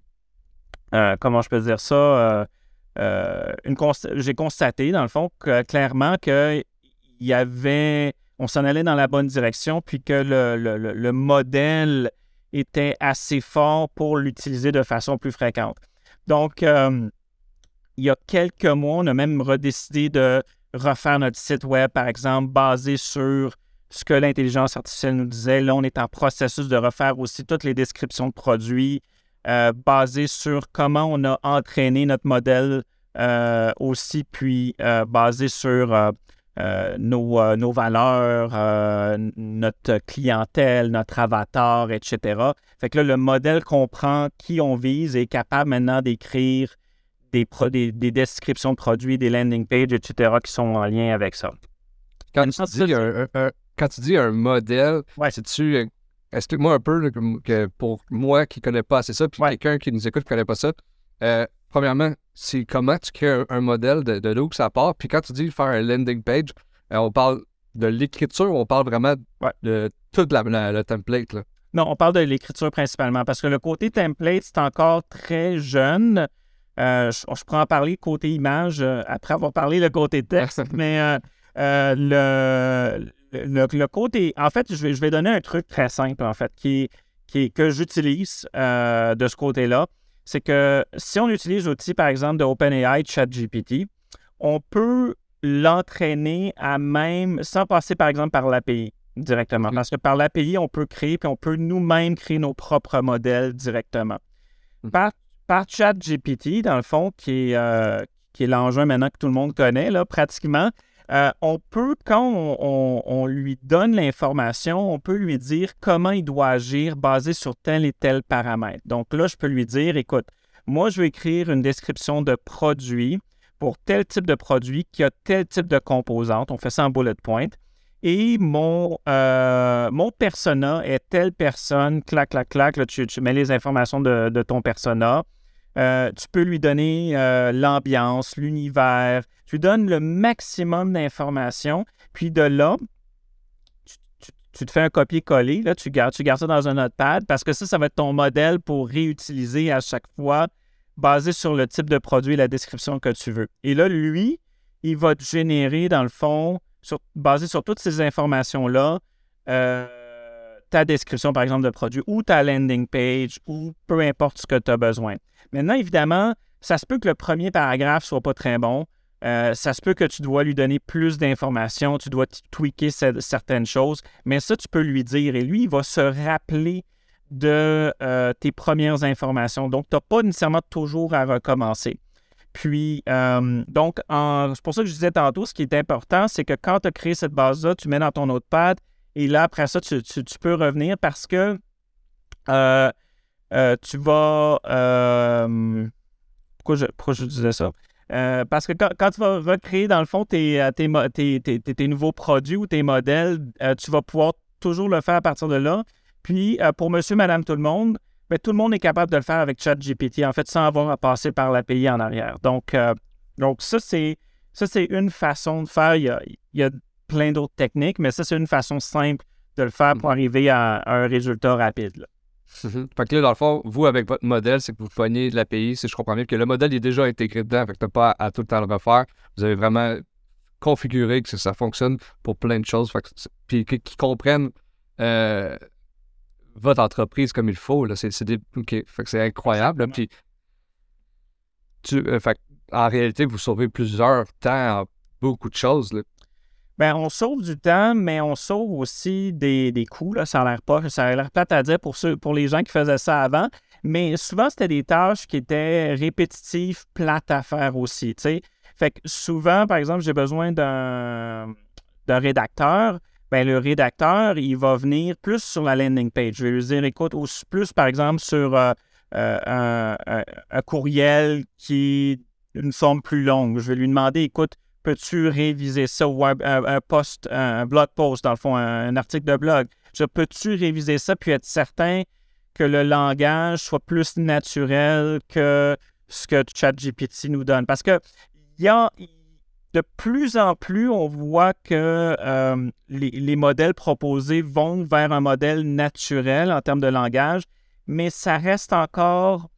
comment je peux dire ça, euh, j'ai constaté, dans le fond, que, clairement qu'il y avait, on s'en allait dans la bonne direction, puis que le, le, le modèle était assez fort pour l'utiliser de façon plus fréquente. Donc, euh, il y a quelques mois, on a même redécidé de refaire notre site web, par exemple, basé sur ce que l'intelligence artificielle nous disait. Là, on est en processus de refaire aussi toutes les descriptions de produits, euh, basé sur comment on a entraîné notre modèle euh, aussi, puis basé sur euh, nos, euh, nos, valeurs, euh, notre clientèle, notre avatar, etc. Fait que là, le modèle comprend qui on vise et est capable maintenant d'écrire des, des, descriptions de produits, des landing pages, etc., qui sont en lien avec ça. Quand, tu, dis un, quand tu dis un modèle, c'est-tu. Explique-moi un peu que pour moi qui ne connais pas assez ça, puis quelqu'un qui nous écoute qui ne connaît pas ça premièrement, c'est comment tu crées un, modèle de, de où ça part. Puis quand tu dis faire un landing page, euh, on parle de l'écriture ou on parle vraiment de tout le template? Là? Non, on parle de l'écriture principalement parce que le côté template, c'est encore très jeune. Euh, je, pourrais en parler côté image euh, après avoir parlé le côté texte, mais le, le, côté. En fait, je vais, je vais donner un truc très simple, en fait, qui, qui, que j'utilise de ce côté-là c'est que si on utilise l'outil, par exemple, de OpenAI ChatGPT, on peut l'entraîner à même, sans passer, par exemple, par l'API directement. Parce que par l'API, on peut créer, puis on peut nous-mêmes créer nos propres modèles directement. Mmh. Par, par ChatGPT, dans le fond, qui est, euh, qui est l'engin maintenant que tout le monde connaît, là, pratiquement, euh, on peut, quand on, lui donne l'information, on peut lui dire comment il doit agir basé sur tel et tel paramètre. Donc là, je peux lui dire, écoute, moi, je vais écrire une description de produit pour tel type de produit qui a tel type de composante. On fait ça en bullet point. Et mon, euh, mon persona est telle personne, clac, clac, clac. Là, tu, mets les informations de, de ton persona. Euh, tu peux lui donner euh, l'ambiance, l'univers. Tu lui donnes le maximum d'informations. Puis de là, tu, te fais un copier-coller. tu gardes, tu gardes ça dans un notepad parce que ça, ça va être ton modèle pour réutiliser à chaque fois basé sur le type de produit et la description que tu veux. Et là, lui, il va te générer, dans le fond, basé sur toutes ces informations-là, euh, ta description, par exemple, de produit ou ta landing page ou peu importe ce que tu as besoin. Maintenant, évidemment, ça se peut que le premier paragraphe soit pas très bon. Euh, ça se peut que tu dois lui donner plus d'informations, tu dois tweaker certaines choses, mais ça, tu peux lui dire et lui, il va se rappeler de euh, tes premières informations. Donc, tu n'as pas nécessairement toujours à recommencer. Puis, euh, donc, c'est pour ça que je disais tantôt, ce qui est important, c'est que quand tu as créé cette base-là, tu mets dans ton notepad et là, après ça, tu, peux revenir parce que euh, euh, tu vas. pourquoi, je, disais ça? parce que quand, tu vas recréer, dans le fond, tes, nouveaux produits ou tes modèles, tu vas pouvoir toujours le faire à partir de là. Puis, pour monsieur, madame, tout le monde, mais tout le monde est capable de le faire avec ChatGPT, en fait, sans avoir à passer par l'API en arrière. Donc, euh, ça, c'est ça, c'est une façon de faire. Il y a, plein d'autres techniques, mais ça, c'est une façon simple de le faire pour mhm. arriver à, un résultat rapide. Là. Mhm. Fait que là, dans le fond, vous, avec votre modèle, c'est que vous pognez de l'API, si je comprends bien, que le modèle est déjà intégré dedans, fait que tu n'as pas à, tout le temps le refaire. Vous avez vraiment configuré que ça fonctionne pour plein de choses, fait que, puis qu'ils comprennent euh, votre entreprise comme il faut. C'est, c'est incroyable. Puis, tu, euh, en réalité, vous sauvez plusieurs temps beaucoup de choses. Bien, on sauve du temps, mais on sauve aussi des, des coûts. Là. Ça a l'air pas, ça a l'air plate à dire pour, ceux, pour les gens qui faisaient ça avant. Mais souvent, c'était des tâches qui étaient répétitives, plates à faire aussi. Fait que souvent, par exemple, j'ai besoin d'un, d'un rédacteur ben, le rédacteur, il va venir plus sur la landing page. Je vais lui dire, écoute, plus par exemple sur euh, euh, un, courriel qui est une forme plus longue. Je vais lui demander, écoute, peux-tu réviser ça ou un, post, un, blog post, dans le fond, un, article de blog? Peux-tu réviser ça puis être certain que le langage soit plus naturel que ce que ChatGPT nous donne? Parce que y a, de plus en plus, on voit que euh, les, modèles proposés vont vers un modèle naturel en termes de langage, mais ça reste encore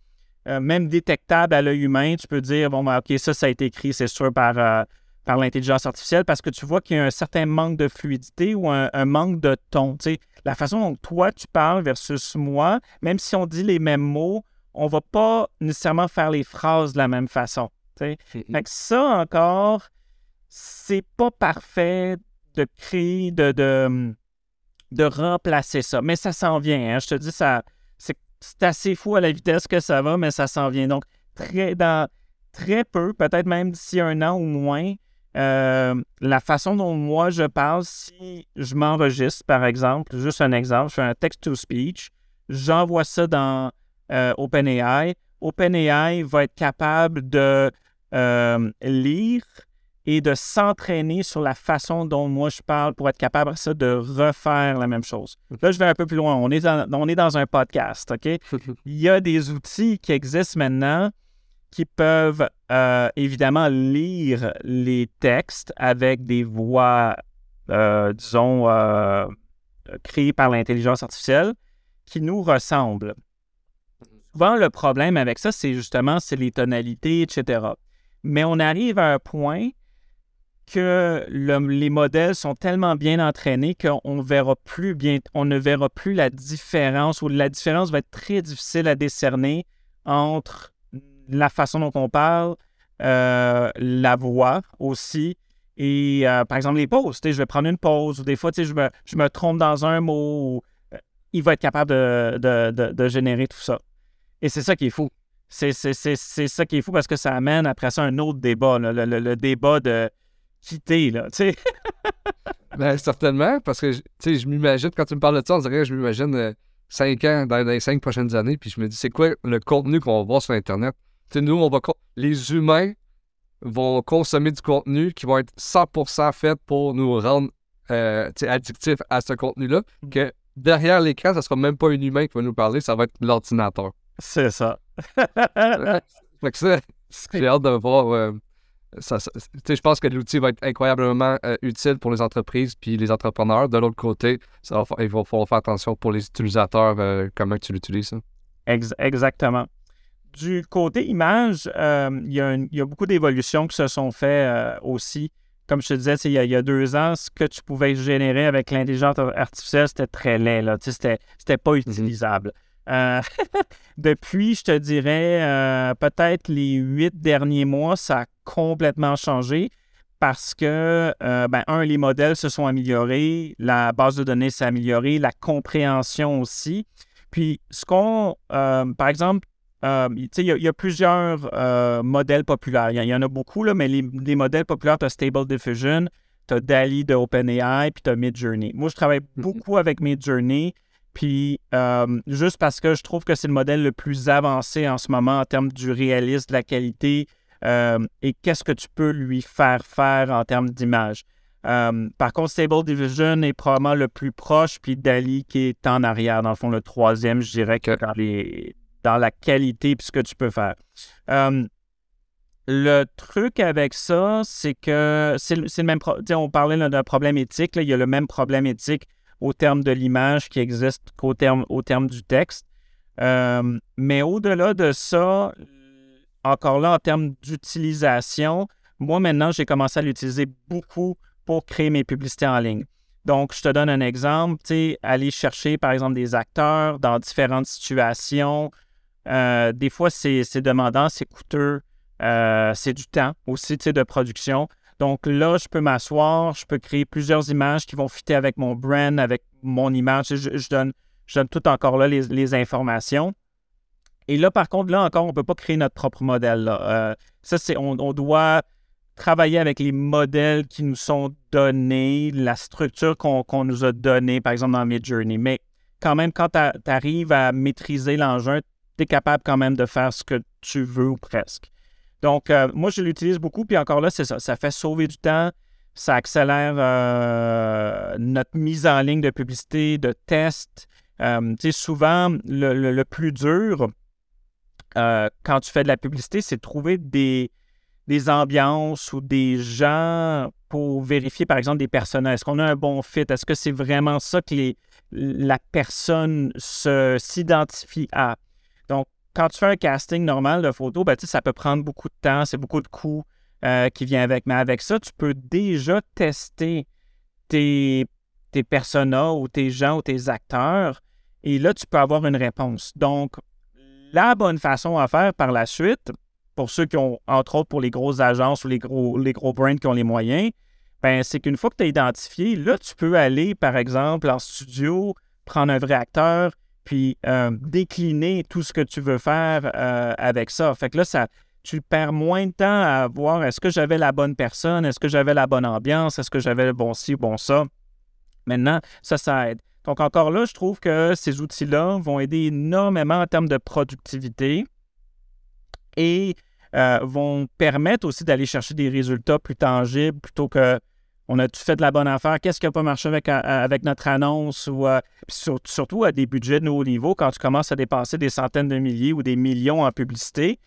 euh, même détectable à l'œil humain. Tu peux dire, bon, ben, OK, ça, ça a été écrit, c'est sûr, par, euh, par l'intelligence artificielle, parce que tu vois qu'il y a un certain manque de fluidité ou un, manque de ton. la façon dont toi, tu parles versus moi, même si on dit les mêmes mots, on ne va pas nécessairement faire les phrases de la même façon. Fait ça encore, c'est pas parfait de créer, de, de, remplacer ça. Mais ça s'en vient. Hein. Je te dis, ça, c'est, assez fou à la vitesse que ça va, mais ça s'en vient. Donc, très, dans très peu, peut-être même d'ici un an ou moins, euh, la façon dont moi je parle, si je m'enregistre, par exemple, juste un exemple, je fais un text-to-speech, j'envoie ça dans euh, OpenAI. OpenAI va être capable de euh, lire et de s'entraîner sur la façon dont moi je parle pour être capable ça, de refaire la même chose. Là, je vais un peu plus loin. On est dans, on est dans un podcast, OK? Il y a des outils qui existent maintenant qui peuvent euh, évidemment lire les textes avec des voix, euh, disons, euh, créées par l'intelligence artificielle qui nous ressemblent. Souvent, le problème avec ça, c'est justement c'est les tonalités, etc. Mais on arrive à un point que les modèles sont tellement bien entraînés qu'on verra plus bien, on ne verra plus la différence ou la différence va être très difficile à décerner entre la façon dont on parle, euh, la voix aussi. Et euh, par exemple, les pauses, je vais prendre une pause ou des fois, je me, je trompe dans un mot. Euh, il va être capable de, générer tout ça. Et c'est ça qui est fou. C'est ça qui est fou parce que ça amène après ça un autre débat, le, débat de quitter, là, ben, certainement, parce que, je m'imagine, quand tu me parles de ça, on dirait que je m'imagine cinq ans, dans, les cinq prochaines années, puis je me dis, c'est quoi le contenu qu'on va voir sur Internet? Nous, on va... Les humains vont consommer du contenu qui va être 100% fait pour nous rendre euh, addictifs à ce contenu-là, mm. que derrière l'écran, ça sera même pas un humain qui va nous parler, ça va être l'ordinateur. C'est ça. fait que ça, j'ai hâte de voir... Euh, je pense que l'outil va être incroyablement euh, utile pour les entreprises puis les entrepreneurs. De l'autre côté, ça va, il va falloir faire attention pour les utilisateurs, comment tu l'utilises. exactement. Du côté image, il y, a beaucoup d'évolutions qui se sont faites aussi. Comme je te disais, il y, a, deux ans, ce que tu pouvais générer avec l'intelligence artificielle, c'était très laid. C'était, c'était pas mm-hmm. utilisable. depuis, je te dirais, peut-être les huit derniers mois, ça a complètement changé parce que, euh, ben, un, les modèles se sont améliorés, la base de données s'est améliorée, la compréhension aussi. Puis, ce qu'on, euh, par exemple, euh, il y, a plusieurs modèles populaires. Il y, en a beaucoup, là, mais les, modèles populaires, tu as Stable Diffusion, tu as DALI de OpenAI, puis tu as Midjourney. Moi, je travaille beaucoup avec Midjourney, puis juste parce que je trouve que c'est le modèle le plus avancé en ce moment en termes du réalisme, de la qualité, euh, et qu'est-ce que tu peux lui faire faire en termes d'image. Euh, par contre, Stable Division est probablement le plus proche, puis Dali qui est en arrière, dans le fond, le troisième, je dirais que dans, les, dans la qualité puis ce que tu peux faire. Euh, le truc avec ça, c'est que c'est le même problème. On parlait d'un problème éthique. il y a le même problème éthique au terme de l'image qui existe qu'au terme, au terme du texte. mais au-delà de ça, encore là, en termes d'utilisation, moi maintenant, j'ai commencé à l'utiliser beaucoup pour créer mes publicités en ligne. Donc, je te donne un exemple, tu aller chercher, par exemple, des acteurs dans différentes situations. Euh, des fois, c'est demandant, c'est coûteux, euh, c'est du temps aussi, de production. Donc là, je peux m'asseoir, je peux créer plusieurs images qui vont fitter avec mon brand, avec mon image. Je, donne, je donne tout encore là les informations. Et là, par contre, là encore, on ne peut pas créer notre propre modèle. Euh, ça, c'est, on, doit travailler avec les modèles qui nous sont donnés, la structure qu'on, nous a donnée, par exemple, dans Midjourney. Mais quand même, quand tu arrives à maîtriser l'engin, tu es capable quand même de faire ce que tu veux ou presque. Donc, euh, moi, je l'utilise beaucoup, puis encore là, c'est ça. Ça fait sauver du temps, ça accélère euh, notre mise en ligne de publicité, de tests. tu sais, souvent, le, plus dur, euh, quand tu fais de la publicité, c'est de trouver des, des ambiances ou des gens pour vérifier, par exemple, des personnages. Est-ce qu'on a un bon fit? Est-ce que c'est vraiment ça que la personne s'identifie à? Quand tu fais un casting normal de photo, ben, ça peut prendre beaucoup de temps, c'est beaucoup de coûts euh, qui viennent avec. Mais avec ça, tu peux déjà tester tes, tes personas ou tes gens ou tes acteurs. Et là, tu peux avoir une réponse. Donc, la bonne façon à faire par la suite, pour ceux qui ont, entre autres pour les grosses agences ou les gros, les gros brands qui ont les moyens, ben, c'est qu'une fois que tu as identifié, là, tu peux aller, par exemple, en studio, prendre un vrai acteur, puis euh, décliner tout ce que tu veux faire euh, avec ça. Fait que là, ça, tu perds moins de temps à voir est-ce que j'avais la bonne personne, est-ce que j'avais la bonne ambiance, est-ce que j'avais le bon ci, bon ça? Maintenant, ça, ça aide. Donc encore là, je trouve que ces outils-là vont aider énormément en termes de productivité et euh, vont permettre aussi d'aller chercher des résultats plus tangibles plutôt que on a tout fait de la bonne affaire, qu'est-ce qui n'a pas marché avec, euh, avec notre annonce ou euh, surtout à des budgets de haut niveau, quand tu commences à dépenser des centaines de milliers ou des millions en publicité,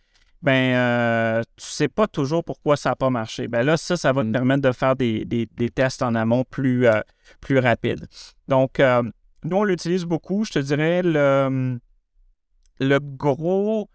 ben euh, tu sais pas toujours pourquoi ça n'a pas marché. Ben là, ça, ça va te mm. permettre de faire des, tests en amont plus, euh, plus rapides. Donc, nous, on l'utilise beaucoup. Je te dirais le, le gros,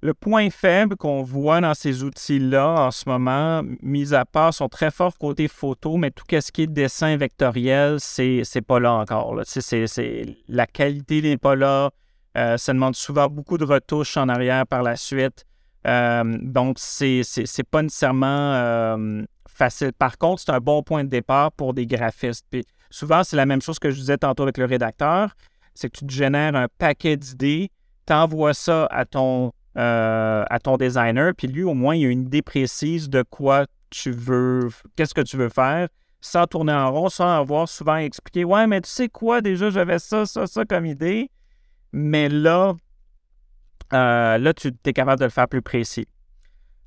le point faible qu'on voit dans ces outils-là en ce moment, mis à part, sont très forts côté photo, mais tout ce qui est dessin vectoriel, c'est, c'est pas là encore. C'est, c'est, la qualité n'est pas là. Euh, ça demande souvent beaucoup de retouches en arrière par la suite. Euh, donc, c'est n'est pas nécessairement euh, facile. Par contre, c'est un bon point de départ pour des graphistes. Puis souvent, c'est la même chose que je disais tantôt avec le rédacteur. C'est que tu te génères un paquet d'idées, tu envoies ça à ton, à ton designer, puis lui, au moins, il a une idée précise de quoi tu veux, qu'est-ce que tu veux faire, sans tourner en rond, sans avoir souvent expliqué Ouais, mais tu sais quoi, déjà, j'avais ça, ça, ça comme idée. Mais là, euh, là, tu es capable de le faire plus précis.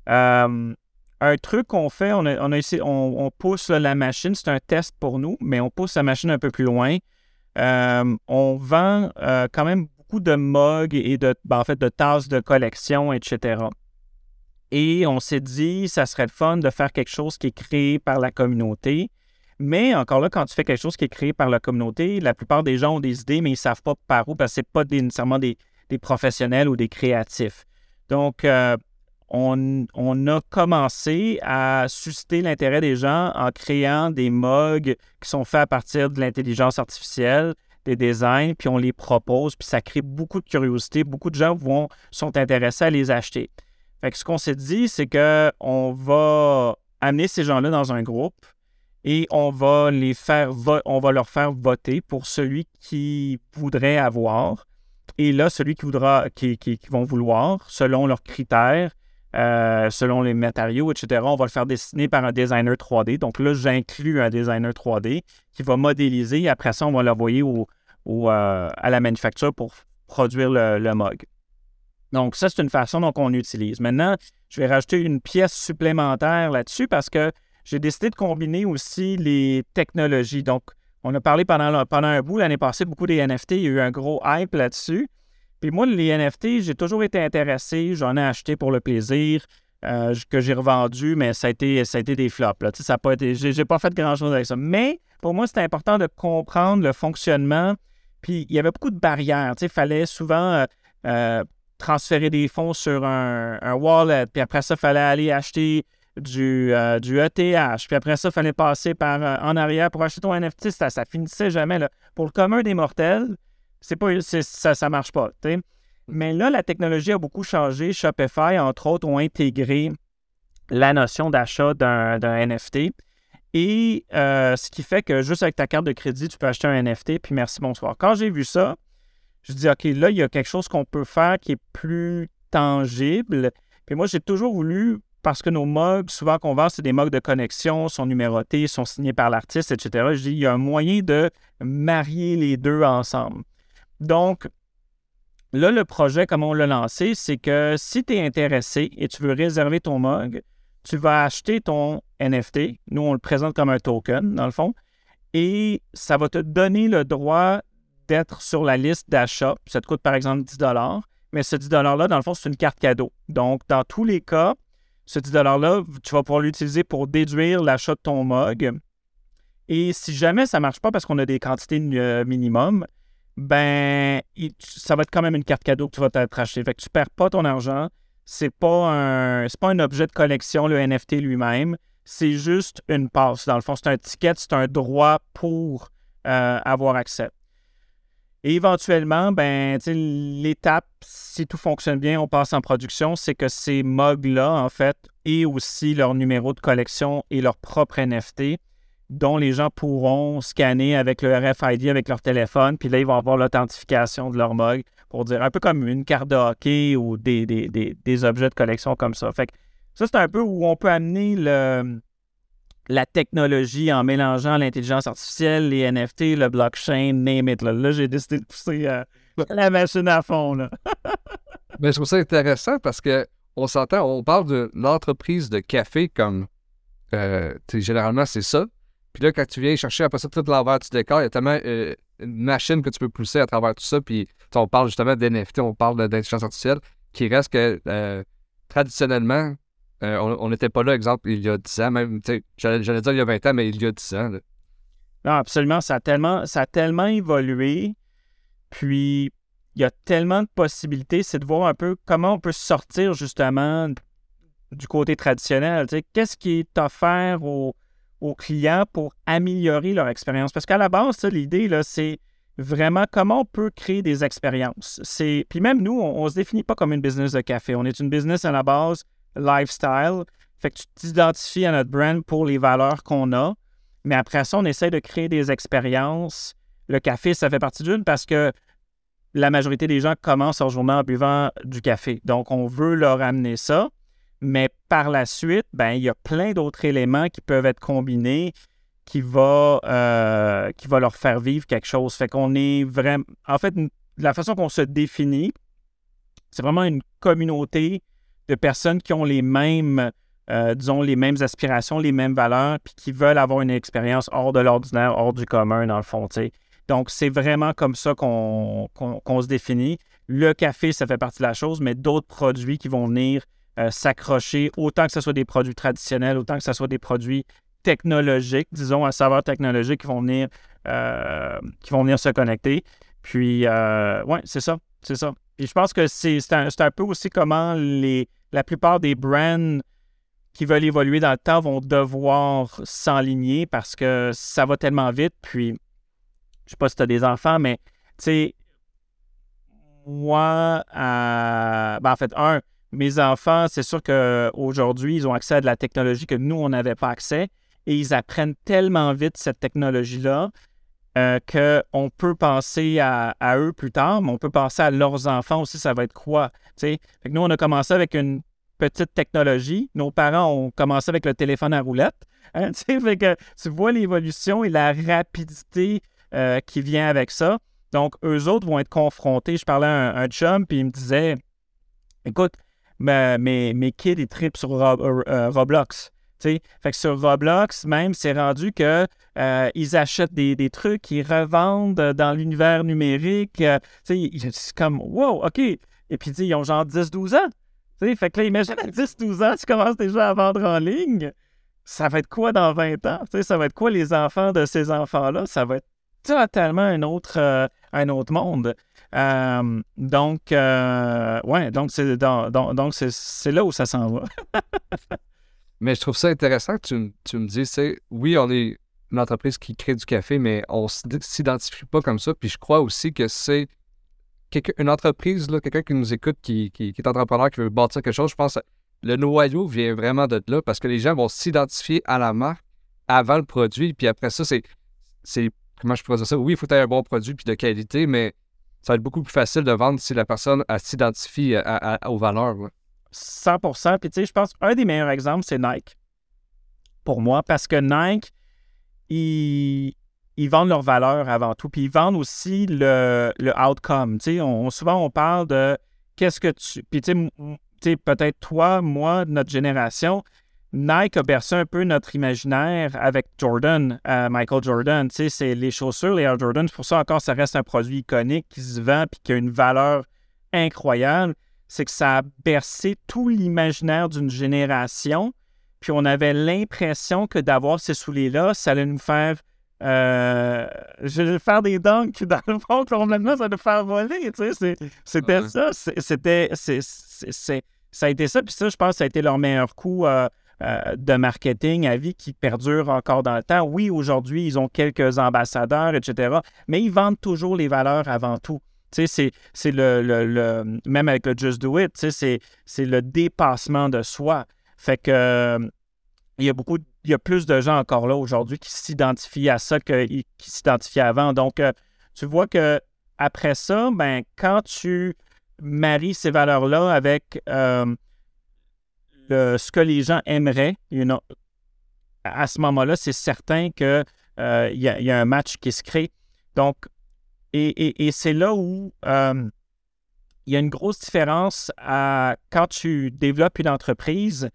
Euh, un truc qu'on fait, on, a, on, pousse la machine, c'est un test pour nous, mais on pousse la machine un peu plus loin. Euh, on vend quand même de mugs et de, ben, en fait, de tasses de collection, etc. Et on s'est dit, ça serait le fun de faire quelque chose qui est créé par la communauté. Mais encore là, quand tu fais quelque chose qui est créé par la communauté, la plupart des gens ont des idées, mais ils ne savent pas par où parce que ce pas nécessairement des, professionnels ou des créatifs. Donc, on, a commencé à susciter l'intérêt des gens en créant des mugs qui sont faits à partir de l'intelligence artificielle, des designs, puis on les propose, puis ça crée beaucoup de curiosité. Beaucoup de gens vont, sont intéressés à les acheter. Fait que ce qu'on s'est dit, c'est qu'on va amener ces gens-là dans un groupe et on va les faire on va leur faire voter pour celui qui voudrait avoir. Et là, celui qui voudra, qui, qui vont vouloir, selon leurs critères, euh, selon les matériaux, etc. On va le faire dessiner par un designer 3D. Donc là, j'inclus un designer 3D qui va modéliser après ça, on va l'envoyer au, euh, à la manufacture pour produire le, le mug. Donc ça, c'est une façon dont on utilise. Maintenant, je vais rajouter une pièce supplémentaire là-dessus parce que j'ai décidé de combiner aussi les technologies. Donc, on a parlé pendant, pendant un bout l'année passée beaucoup des NFT. Il y a eu un gros hype là-dessus. Puis moi, les NFT, j'ai toujours été intéressé. J'en ai acheté pour le plaisir, euh, que j'ai revendu, mais ça a été, des flops. Là. Ça pas été, j'ai, pas fait grand-chose avec ça. Mais pour moi, c'était important de comprendre le fonctionnement. Puis il y avait beaucoup de barrières. Il fallait souvent euh, euh, transférer des fonds sur un, wallet. Puis après ça, il fallait aller acheter du, du ETH. Puis après ça, il fallait passer par en arrière pour acheter ton NFT. Ça, ça finissait jamais. Là. Pour le commun des mortels, c'est pas, ça ne marche pas. Mais là, la technologie a beaucoup changé. Shopify, entre autres, ont intégré la notion d'achat d'un NFT. Et euh, ce qui fait que juste avec ta carte de crédit, tu peux acheter un NFT, puis merci, bonsoir. Quand j'ai vu ça, je dis, OK, là, il y a quelque chose qu'on peut faire qui est plus tangible. Puis moi, j'ai toujours voulu, parce que nos mugs, souvent qu'on vend, c'est des mugs de connexion, sont numérotés, sont signés par l'artiste, etc. Je dis, il y a un moyen de marier les deux ensemble. Donc, là, le projet, comme on l'a lancé, c'est que si tu es intéressé et tu veux réserver ton mug, tu vas acheter ton NFT. Nous, on le présente comme un token, dans le fond. Et ça va te donner le droit d'être sur la liste d'achat. Ça te coûte par exemple 10 mais ce 10 $-là, dans le fond, c'est une carte cadeau. Donc, dans tous les cas, ce 10 $-là, tu vas pouvoir l'utiliser pour déduire l'achat de ton mug. Et si jamais ça ne marche pas parce qu'on a des quantités euh, minimum, ben, ça va être quand même une carte cadeau que tu vas t'être acheté. Fait que tu perds pas ton argent. C'est pas un, pas un objet de collection, le NFT lui-même. C'est juste une passe. Dans le fond, c'est un ticket, c'est un droit pour euh, avoir accès. Et éventuellement, ben, l'étape, si tout fonctionne bien, on passe en production, c'est que ces mugs-là, en fait, et aussi leur numéro de collection et leur propre NFT, dont les gens pourront scanner avec le RFID avec leur téléphone, puis là, ils vont avoir l'authentification de leur mug pour dire un peu comme une carte de hockey ou des, des, objets de collection comme ça. Fait que ça, c'est un peu où on peut amener le, la technologie en mélangeant l'intelligence artificielle, les NFT, le blockchain, name it. Là, j'ai décidé de pousser euh, la machine à fond. Là. Mais je trouve ça intéressant parce que on s'entend, on parle de l'entreprise de café comme euh, généralement c'est ça. Puis là, quand tu viens chercher après ça tout l'envers du décor, il y a tellement euh, une machine que tu peux pousser à travers tout ça. Puis on parle justement d'NFT, on parle d'intelligence artificielle, qui reste que euh, traditionnellement, euh, on n'était pas là, exemple, il y a 10 ans, même, j'allais dire il y a 20 ans, mais il y a 10 ans. Non, absolument. Ça a tellement, ça a tellement évolué. Puis, il y a tellement de possibilités. C'est de voir un peu comment on peut sortir justement du côté traditionnel. Qu'est-ce qui est offert aux aux clients pour améliorer leur expérience. Parce qu'à la base, l'idée, c'est vraiment comment on peut créer des expériences. Puis même nous, on ne se définit pas comme une business de café. On est une business à la base lifestyle. Fait que tu t'identifies à notre brand pour les valeurs qu'on a. Mais après ça, on essaie de créer des expériences. Le café, ça fait partie d'une parce que la majorité des gens commencent leur journée en buvant du café. Donc, on veut leur amener ça. Mais par la suite, ben, il y a plein d'autres éléments qui peuvent être combinés qui va, euh, qui va leur faire vivre quelque chose. Fait qu'on est vraiment. En fait, la façon qu'on se définit, c'est vraiment une communauté de personnes qui ont les mêmes, euh, disons, les mêmes aspirations, les mêmes valeurs, puis qui veulent avoir une expérience hors de l'ordinaire, hors du commun, dans le fond. Donc, c'est vraiment comme ça qu'on se définit. Le café, ça fait partie de la chose, mais d'autres produits qui vont venir euh, s'accrocher, autant que ce soit des produits traditionnels, autant que ce soit des produits technologiques, disons, à saveur technologique qui vont venir, euh, qui vont venir se connecter. Puis, euh, ouais, c'est ça, c'est ça. Et je pense que c'est un, un, peu aussi comment la plupart des brands qui veulent évoluer dans le temps vont devoir s'enligner parce que ça va tellement vite. Puis, je sais pas si tu as des enfants, mais tu sais, moi, ben, en fait, un, mes enfants, c'est sûr qu'aujourd'hui, ils ont accès à de la technologie que nous, on n'avait pas accès et ils apprennent tellement vite cette technologie-là euh, qu'on peut penser à, eux plus tard, mais on peut penser à leurs enfants aussi, ça va être quoi? Fait que nous, on a commencé avec une petite technologie. Nos parents ont commencé avec le téléphone à roulette. Hein, tu vois l'évolution et la rapidité euh, qui vient avec ça. Donc, eux autres vont être confrontés. Je parlais à un, chum, puis il me disait Écoute, mes, mes kids, ils tripent sur euh, euh, Roblox. Fait que sur Roblox, même, c'est rendu que euh, ils achètent des, trucs, ils revendent dans l'univers numérique. c'est comme Wow, OK. Et puis, ils ont genre 10-12 ans. fait que là, imagine à 10-12 ans, tu commences déjà à vendre en ligne. Ça va être quoi dans 20 ans? ça va être quoi les enfants de ces enfants-là? Ça va être totalement un autre, un autre monde. Euh, donc, euh, ouais, donc c'est donc, là où ça s'en va. mais je trouve ça intéressant que tu, tu me dis, c'est oui, on est une entreprise qui crée du café, mais on s'identifie pas comme ça. Puis je crois aussi que c'est une entreprise, quelqu'un qui nous écoute, qui, qui, est entrepreneur, qui veut bâtir quelque chose, je pense que le noyau vient vraiment de là parce que les gens vont s'identifier à la marque avant le produit. Puis après ça, c'est comment je pourrais dire ça? Oui, il faut avoir un bon produit puis de qualité, mais ça va être beaucoup plus facile de vendre si la personne s'identifie aux valeurs. 100 Puis tu sais, je pense qu'un des meilleurs exemples, c'est Nike. Pour moi, parce que Nike, ils, vendent leurs valeurs avant tout. Puis ils vendent aussi le, le outcome. Tu sais, on, souvent, on parle de qu'est-ce que tu. Puis tu sais, peut-être toi, moi, notre génération, Nike a bercé un peu notre imaginaire avec Jordan, euh, Michael Jordan. Tu sais, c'est les chaussures, les Air Jordan. Pour ça, encore, ça reste un produit iconique qui se vend et qui a une valeur incroyable. C'est que ça a bercé tout l'imaginaire d'une génération. Puis on avait l'impression que d'avoir ces souliers-là, ça allait nous faire. Euh, je vais faire des dunks dans le fond, complètement, ça allait nous faire voler. Tu sais, c'était ça. C'était. Ça a été ça. Puis ça, je pense que ça a été leur meilleur coup. Euh, euh, de marketing à vie qui perdure encore dans le temps. Oui, aujourd'hui, ils ont quelques ambassadeurs, etc., mais ils vendent toujours les valeurs avant tout. Tu sais, c'est le, Même avec le Just Do It, sais, c'est le dépassement de soi. Fait que. Euh, il y a beaucoup. Il y a plus de gens encore là aujourd'hui qui s'identifient à ça que, qui s'identifiaient avant. Donc, euh, tu vois que après ça, ben, quand tu maries ces valeurs-là avec ce que les gens aimeraient, à ce moment-là, c'est certain qu'il euh, y, a un match qui se crée. Donc, et, c'est là où euh, il y a une grosse différence à, quand tu développes une entreprise.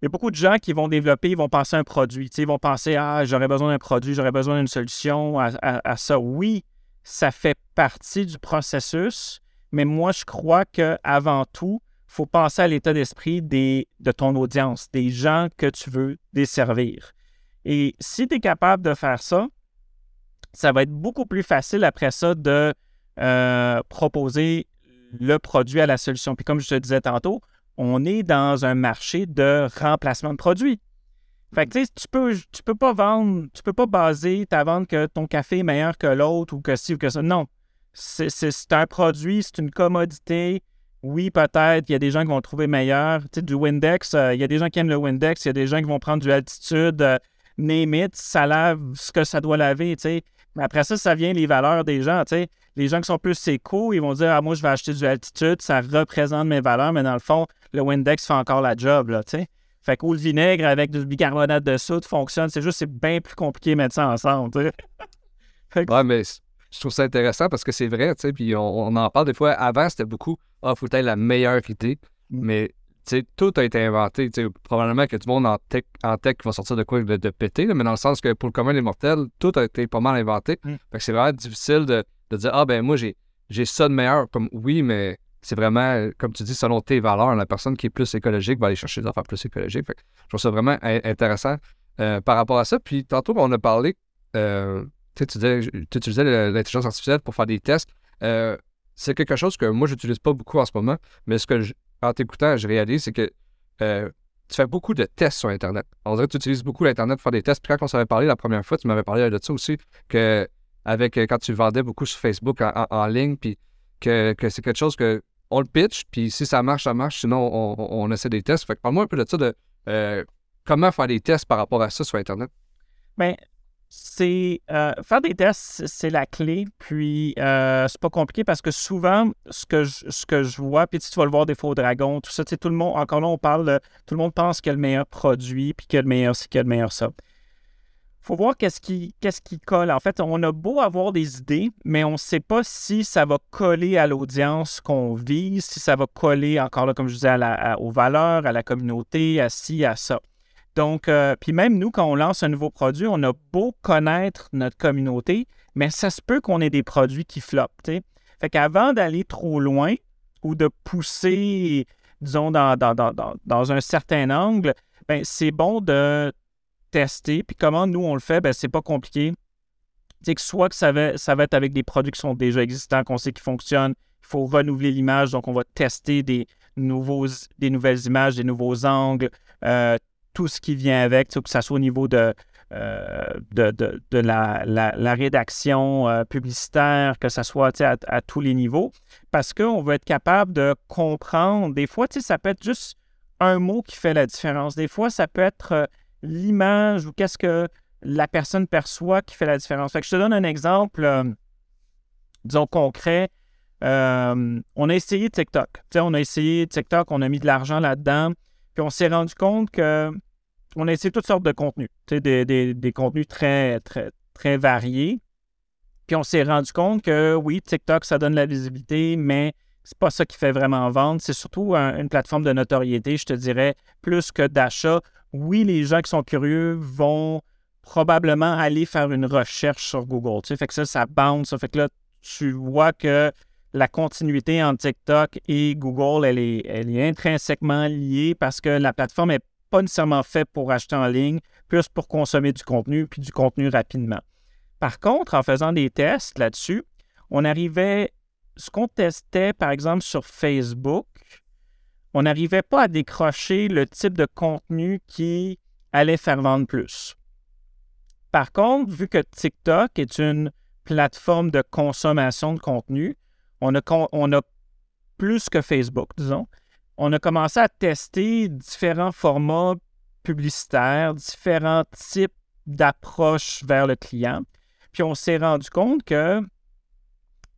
Il y a beaucoup de gens qui vont développer, ils vont penser à un produit. Ils vont penser Ah, j'aurais besoin d'un produit, j'aurais besoin d'une solution à, à, ça. Oui, ça fait partie du processus, mais moi, je crois qu'avant tout, faut penser à l'état d'esprit de ton audience, des gens que tu veux desservir. Et si tu es capable de faire ça, ça va être beaucoup plus facile après ça de euh, proposer le produit à la solution. Puis comme je te disais tantôt, on est dans un marché de remplacement de produits. Fait que tu peux, tu peux pas vendre, tu peux pas baser ta vente que ton café est meilleur que l'autre ou que ci ou que ça. Non. C'est un produit, c'est une commodité, oui, peut-être, il y a des gens qui vont trouver meilleur. Tu sais, du Windex, euh, il y a des gens qui aiment le Windex, il y a des gens qui vont prendre du altitude, euh, name it, ça lave ce que ça doit laver, tu sais. Mais après ça, ça vient les valeurs des gens, tu sais. Les gens qui sont plus éco, ils vont dire, ah, moi, je vais acheter du altitude, ça représente mes valeurs, mais dans le fond, le Windex fait encore la job, là, tu sais. Fait que le vinaigre avec du bicarbonate de soude fonctionne, c'est juste, c'est bien plus compliqué de mettre ça ensemble, tu sais. Ouais, mais je trouve ça intéressant parce que c'est vrai, tu sais, puis on, en parle des fois. Avant, c'était beaucoup, ah, faut être la meilleure idée. Mm. Mais, tout a été inventé. Probablement que tout le monde en tech, en tech va sortir de quoi de, de péter, mais dans le sens que pour le commun des mortels, tout a été pas mal inventé. Mm. Fait que c'est vraiment difficile de, dire, ah, ben moi, j'ai, j'ai ça de meilleur. Comme, oui, mais c'est vraiment, comme tu dis, selon tes valeurs. La personne qui est plus écologique va aller chercher des affaires plus écologiques. Fait que je trouve ça vraiment intéressant euh, par rapport à ça. Puis tantôt, on a parlé. Euh, tu utilisais l'intelligence artificielle pour faire des tests. Euh, c'est quelque chose que moi, j'utilise pas beaucoup en ce moment, mais ce que, je, en t'écoutant, je réalise, c'est que euh, tu fais beaucoup de tests sur Internet. On dirait que tu utilises beaucoup l'Internet pour faire des tests. Puis quand on s'avait parlé la première fois, tu m'avais parlé de ça aussi, que avec euh, quand tu vendais beaucoup sur Facebook en, ligne, puis que, c'est quelque chose que on le pitch, puis si ça marche, ça marche, sinon on, essaie des tests. Fait que parle-moi un peu de ça, de euh, comment faire des tests par rapport à ça sur Internet. Bien, c'est euh, faire des tests, c'est la clé. Puis euh, c'est pas compliqué parce que souvent, ce que je, ce que je vois, puis tu vas le voir des faux dragons, tout ça, tu sais, tout le monde, encore là, on parle tout le monde pense qu'il y a le meilleur produit, puis qu'il y a le meilleur ci, qu'il y a le meilleur ça. faut voir qu'est-ce qui, qu'est-ce qui colle. En fait, on a beau avoir des idées, mais on ne sait pas si ça va coller à l'audience qu'on vise, si ça va coller, encore là, comme je disais, à aux valeurs, à la communauté, à ci, à ça. Donc, euh, puis même nous, quand on lance un nouveau produit, on a beau connaître notre communauté, mais ça se peut qu'on ait des produits qui floppent. T'sais. Fait qu'avant d'aller trop loin ou de pousser, disons, dans, un certain angle, ben, c'est bon de tester. Puis comment nous, on le fait, ben, c'est pas compliqué. C'est que soit que ça va, ça va être avec des produits qui sont déjà existants, qu'on sait qu'ils fonctionnent, il faut renouveler l'image, donc on va tester des, nouveaux, des nouvelles images, des nouveaux angles, euh, tout ce qui vient avec, que ce soit au niveau de, euh, de, la, rédaction euh, publicitaire, que ce soit à, tous les niveaux, parce qu'on veut être capable de comprendre. Des fois, ça peut être juste un mot qui fait la différence. Des fois, ça peut être euh, l'image ou qu'est-ce que la personne perçoit qui fait la différence. Je te donne un exemple, disons, concret. on a essayé TikTok. on a essayé TikTok, on a mis de l'argent là-dedans, puis on s'est rendu compte que on a essayé toutes sortes de contenus, des, contenus très, très, très variés. Puis on s'est rendu compte que oui, TikTok, ça donne la visibilité, mais c'est pas ça qui fait vraiment vendre. C'est surtout une plateforme de notoriété, je te dirais, plus que d'achat. Oui, les gens qui sont curieux vont probablement aller faire une recherche sur Google. Tu sais, fait que ça, ça bounce. Ça fait que là, tu vois que la continuité entre TikTok et Google, elle est intrinsèquement liée parce que la plateforme est pas nécessairement fait pour acheter en ligne, plus pour consommer du contenu, puis du contenu rapidement. Par contre, en faisant des tests là-dessus, on arrivait, ce qu'on testait par exemple sur Facebook, on n'arrivait pas à décrocher le type de contenu qui allait faire vendre plus. Par contre, vu que TikTok est une plateforme de consommation de contenu, on a, on a plus que Facebook, disons on a commencé à tester différents formats publicitaires, différents types d'approches vers le client. Puis on s'est rendu compte que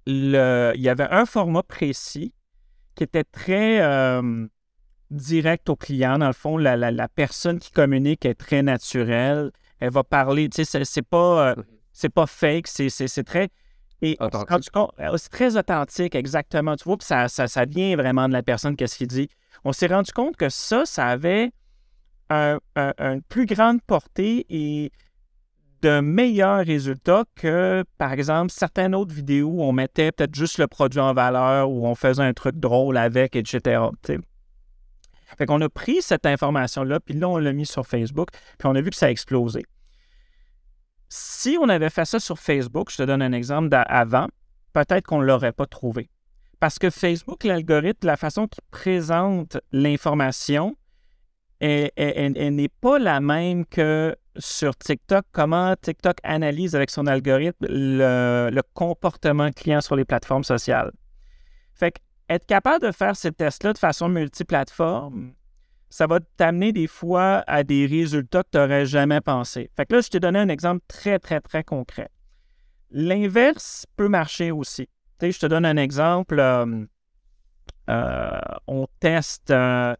il y avait un format précis qui était très euh, direct au client. Dans le fond, la, personne qui communique est très naturelle. Elle va parler, tu sais, c'est pas, euh, mm-hmm. c'est pas fake, c'est très et euh, c'est très authentique, exactement. Tu vois, puis ça, ça, vient vraiment de la personne, qu'est-ce qu'il dit. On s'est rendu compte que ça, ça avait une plus grande portée et de meilleurs résultats que, par exemple, certaines autres vidéos où on mettait peut-être juste le produit en valeur, ou on faisait un truc drôle avec, etc. Fait qu'on a pris cette information-là, puis là, on l'a mis sur Facebook, puis on a vu que ça a explosé. Si on avait fait ça sur Facebook, je te donne un exemple d'avant, peut-être qu'on ne l'aurait pas trouvé. Parce que Facebook, l'algorithme, la façon qu'il présente l'information, n'est pas la même que sur TikTok. Comment TikTok analyse avec son algorithme le, le comportement client sur les plateformes sociales? Fait que être capable de faire ces tests-là de façon multiplateforme, ça va t'amener des fois à des résultats que tu n'aurais jamais pensé. Fait que là, je t'ai donné un exemple très, très, très concret. L'inverse peut marcher aussi. Je te donne un exemple. Euh, euh, on teste euh,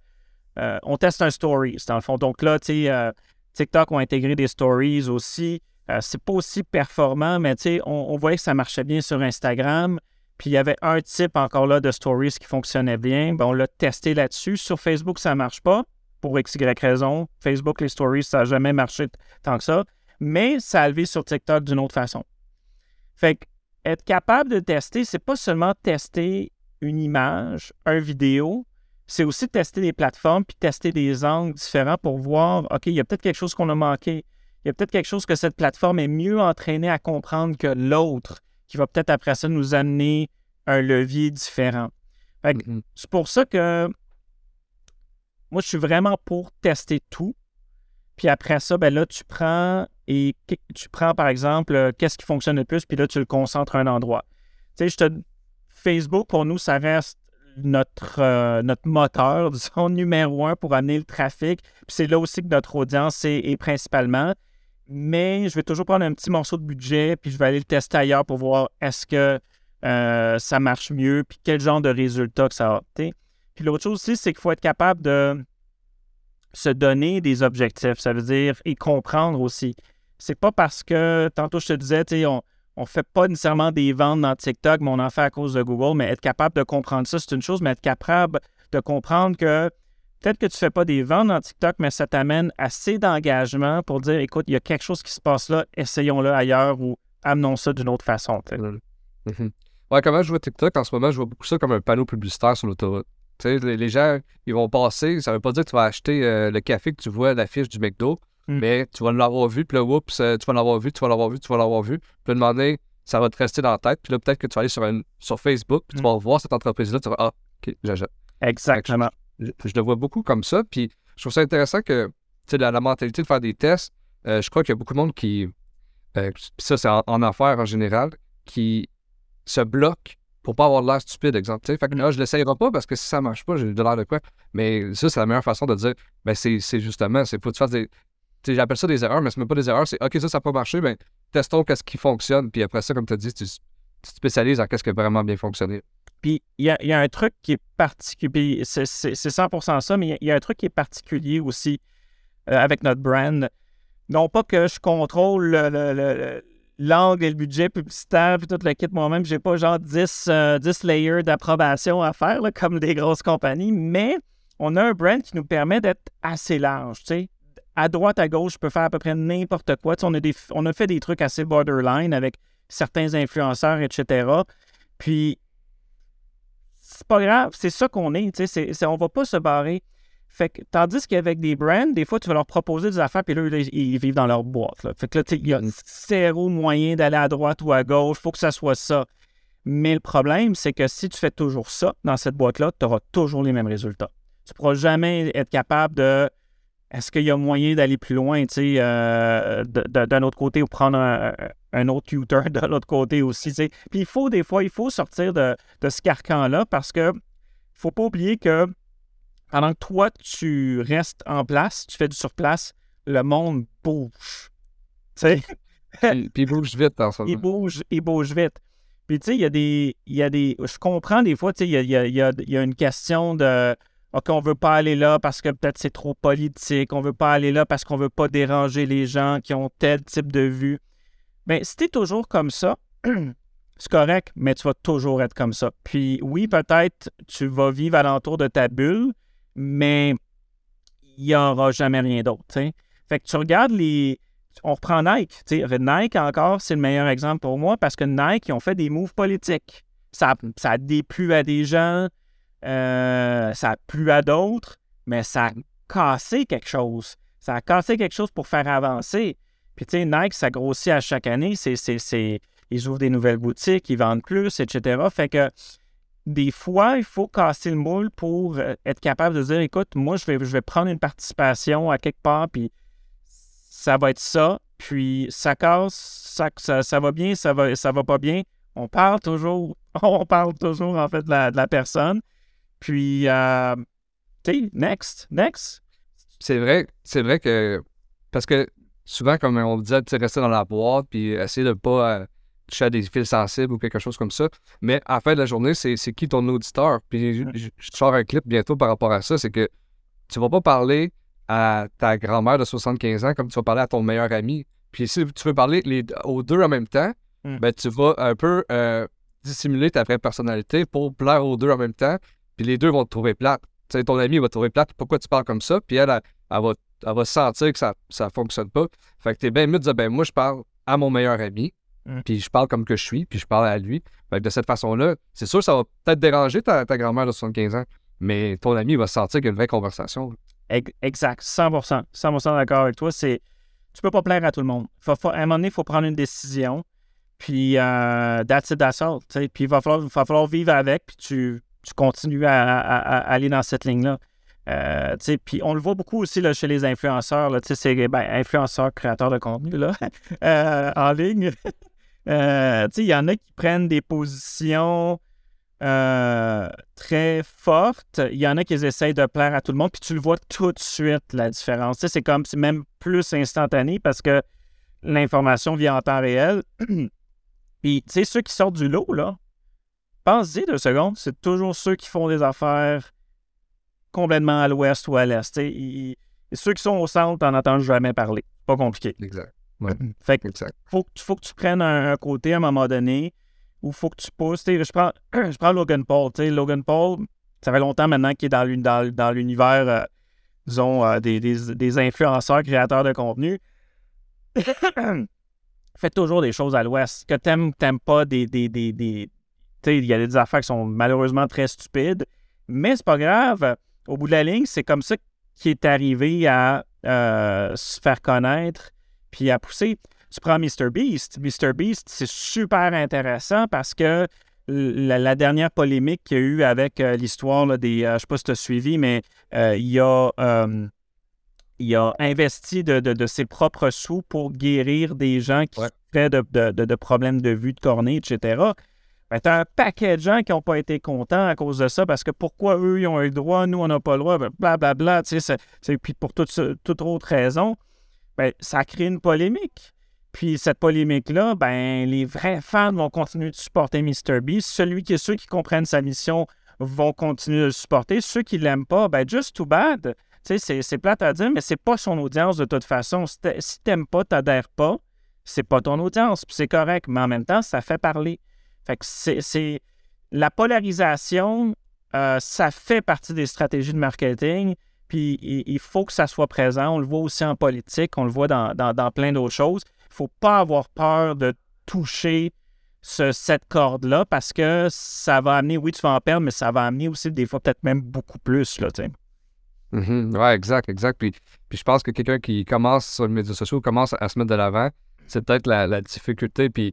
on teste un stories, dans le fond. Donc là, TikTok ont intégré des stories aussi. c'est pas aussi performant, mais sais, on, voyait que ça marchait bien sur Instagram. Puis il y avait un type encore là de stories qui fonctionnait bien. on l'a testé là-dessus. Sur Facebook, ça ne marche pas pour x, y raison. Facebook, les stories, ça n'a jamais marché tant que ça. Mais ça a levé sur TikTok d'une autre façon. Fait que être capable de tester, c'est pas seulement tester une image, un vidéo, c'est aussi tester des plateformes puis tester des angles différents pour voir, OK, il y a peut-être quelque chose qu'on a manqué. Il y a peut-être quelque chose que cette plateforme est mieux entraînée à comprendre que l'autre qui va peut-être après ça nous amener un levier différent. Mhm. c'est pour ça que moi, je suis vraiment pour tester tout. Puis après ça, ben là, tu prends et tu prends, par exemple, euh, qu'est-ce qui fonctionne le plus, puis là, tu le concentres à un endroit. Tu sais, je te... Facebook, pour nous, ça reste notre, euh, notre moteur, disons, numéro un pour amener le trafic. Puis c'est là aussi que notre audience est, est principalement. Mais je vais toujours prendre un petit morceau de budget, puis je vais aller le tester ailleurs pour voir est-ce que euh, ça marche mieux, puis quel genre de résultat que ça a. Puis l'autre chose aussi, c'est qu'il faut être capable de se donner des objectifs. Ça veut dire et comprendre aussi. C'est pas parce que, tantôt je te disais, on ne fait pas nécessairement des ventes dans TikTok, mais on en fait à cause de Google. Mais être capable de comprendre ça, c'est une chose, mais être capable de comprendre que peut-être que tu ne fais pas des ventes dans TikTok, mais ça t'amène assez d'engagement pour dire écoute, il y a quelque chose qui se passe là, essayons-le ailleurs ou amenons ça d'une autre façon. Mhm. Ouais, comment je vois TikTok en ce moment, je vois beaucoup ça comme un panneau publicitaire sur l'autoroute. Les, les gens, ils vont passer, ça veut pas dire que tu vas acheter euh, le café que tu vois à l'affiche du McDo, Mm. mais tu vas l'avoir vu, puis là, oups, euh, tu vas l'avoir vu, tu vas l'avoir vu, tu vas l'avoir vu. Puis demander, ça va te rester dans la tête, puis là, peut-être que tu vas aller sur, un- sur Facebook, puis tu Mm. vas voir cette entreprise-là, tu vas, ah, ok, j'achète. Exactement. Je, je le vois beaucoup comme ça, puis je trouve ça intéressant que, la, la mentalité de faire des tests, euh, je crois qu'il y a beaucoup de monde qui, euh, ça, c'est en, en affaires en général, qui se bloque pour pas avoir de l'air stupide, exemple. tu sais. Fait que là, je l'essayerai pas parce que si ça marche pas, j'ai de l'air de quoi. Mais ça, c'est la meilleure façon de dire, ben, c'est justement, c'est faut que tu fasses des. tu sais, J'appelle ça des erreurs, mais c'est même pas des erreurs, c'est OK, ça, ça n'a pas marché, ben, testons qu'est-ce qui fonctionne, puis après ça, comme tu as dit, tu, tu te spécialises en qu'est-ce qui a vraiment bien fonctionné. Puis il y a, un truc qui est particulier, c'est c'est- c'est 100% ça, mais il y a- un truc qui est particulier aussi euh, avec notre brand. Non pas que je contrôle le- le- le- le- l'angle et le budget publicitaire, puis tout le kit moi-même, j'ai pas genre 10, euh, 10 layers d'approbation à faire, là, comme des grosses compagnies, mais on a un brand qui nous permet d'être assez large, tu sais. À droite, à gauche, je peux faire à peu près n'importe quoi. On, a des, on a fait des trucs assez borderline avec certains influenceurs, etc. Puis, c'est pas grave, c'est ça qu'on est, tu sais, c'est- on va pas se barrer. Fait que, tandis qu'avec des brands, des fois, tu vas leur proposer des affaires, puis là, ils, ils vivent dans leur boîte. là. Fait que là, il y a zéro moyen d'aller à droite ou à gauche, faut que ça soit ça. Mais le problème, c'est que si tu fais toujours ça dans cette boîte-là, tu auras toujours les mêmes résultats. Tu ne pourras jamais être capable de. Est-ce qu'il y a moyen d'aller plus loin, tu sais, euh, d'un autre côté ou prendre un, un autre tutor de l'autre côté aussi, tu sais? Puis il faut, des fois, il faut sortir de, de ce carcan-là parce que faut pas oublier que pendant que toi, tu restes en place, tu fais du surplace, le monde bouge. Tu sais, puis, puis il bouge vite en ce il moment. bouge, il bouge vite. Puis, tu sais, il y a des. Il y a des je comprends des fois, tu sais, il il y a- il y a- il y a une question de. OK, on veut pas aller là parce que peut-être c'est trop politique. On veut pas aller là parce qu'on veut pas déranger les gens qui ont tel type de vue. Bien, si t'es toujours comme ça, c'est correct, mais tu vas toujours être comme ça. Puis oui, peut-être tu vas vivre alentour de ta bulle, mais il n'y aura jamais rien d'autre. Fait que tu regardes les. On reprend Nike. tu sais. Nike encore, c'est le meilleur exemple pour moi parce que Nike, ils ont fait des moves politiques. Ça, ça a déplu à des gens, euh, ça a plu à d'autres, mais ça a cassé quelque chose. Ça a cassé quelque chose pour faire avancer. Puis tu sais, Nike, ça grossit à chaque année. Ils ouvrent des nouvelles boutiques, ils vendent plus, etc. Fait que des fois, il faut casser le moule pour euh, être capable de dire écoute, moi, je vais, je vais prendre une participation à quelque part, puis ça va être ça. Puis ça casse, ça, ça, ça va bien, ça va, ça va pas bien. On parle toujours, on parle toujours en fait de la personne. Puis, euh, tu sais, next, next. C'est vrai, c'est vrai que. Parce que souvent, comme on disait, tu rester dans la boîte, puis essayer de pas euh, toucher à des fils sensibles ou quelque chose comme ça. Mais à la fin de la journée, c'est qui ton auditeur? Puis je, je- je sors un clip bientôt par rapport à ça. C'est que tu vas pas parler à ta grand-mère de 75 ans comme tu vas parler à ton meilleur ami. Puis si tu veux parler les, aux deux en même temps, Mm. ben tu vas un peu euh, dissimuler ta vraie personnalité pour plaire aux deux en même temps. Puis les deux vont te trouver plate. Tu sais, ton ami va te trouver plate. Pourquoi tu parles comme ça? Puis elle, elle, elle va, elle va sentir que ça ne fonctionne pas. Fait que t'es bien mieux de dire, ben moi, je parle à mon meilleur ami. Mm. Puis je parle comme que je suis, puis je parle à lui. Fait que de cette façon-là, c'est sûr, ça va peut-être déranger ta, ta grand-mère de 75 ans, mais ton ami va sentir qu'il y a une vraie conversation. Ex- Exact, 100%. 100% d'accord avec toi. C'est, tu peux pas plaire à tout le monde. Faut, faut- à un moment donné, il faut prendre une décision. Puis, euh, that's it, that's all. Puis, il va falloir, va falloir vivre avec, puis tu, tu continues à, aller dans cette ligne-là. Euh, puis on le voit beaucoup aussi là, chez les influenceurs. Là, c'est ben, influenceurs, créateurs de contenu là, euh, en ligne. Il y en a qui prennent des positions très fortes. Il y en a qui essayent de plaire à tout le monde. Puis tu le vois tout de suite, la différence. C'est comme c'est même plus instantané parce que l'information vient en temps réel. Puis, ceux qui sortent du lot, là, pense-y deux secondes, c'est toujours ceux qui font des affaires complètement à l'ouest ou à l'est. Et ceux qui sont au centre, t'en entends jamais parler. Pas compliqué. Exact. Fait que Faut, faut que tu prennes un, côté à un moment donné où il faut que tu pousses. Je prends, je prends Logan Paul. Logan Paul, ça fait longtemps maintenant qu'il est dans, l'univers, euh, disons, euh, des, des, influenceurs, créateurs de contenu. Faites toujours des choses à l'ouest. Que t'aimes, t'aimes pas des, des, des il y a des affaires qui sont malheureusement très stupides, mais c'est pas grave. Au bout de la ligne, c'est comme ça qu'il est arrivé à euh, se faire connaître puis à pousser. Tu prends Mr. Beast. Mr. Beast, c'est super intéressant parce que la, dernière polémique qu'il y a eu avec euh, l'histoire des. Euh, je ne sais pas si tu as suivi, mais il a il a investi de, ses propres sous pour guérir des gens qui ouais. de, problèmes de vue, de cornée, etc. Ben, tu as un paquet de gens qui n'ont pas été contents à cause de ça parce que pourquoi eux, ils ont eu le droit, nous, on n'a pas le droit, blablabla. Bla, bla, puis pour toute, autre raison, ben, ça crée une polémique. Puis cette polémique-là, ben, les vrais fans vont continuer de supporter Mr. Beast. Celui qui, ceux qui comprennent sa mission vont continuer de le supporter. Ceux qui ne l'aiment pas, ben, just too bad. C'est plate à dire, mais c'est pas son audience de toute façon. Si t'aimes pas, t'adhères pas, c'est pas ton audience, c'est correct. Mais en même temps, ça fait parler. Fait que c'est... La polarisation, euh, ça fait partie des stratégies de marketing, puis il, faut que ça soit présent. On le voit aussi en politique, on le voit dans, plein d'autres choses. Il faut pas avoir peur de toucher cette corde-là parce que ça va amener, oui, tu vas en perdre, mais ça va amener aussi des fois peut-être même beaucoup plus. Là, Mm Ouais, exact, exact. Puis, je pense que quelqu'un qui commence sur les médias sociaux, commence à se mettre de l'avant, c'est peut-être la, difficulté. Puis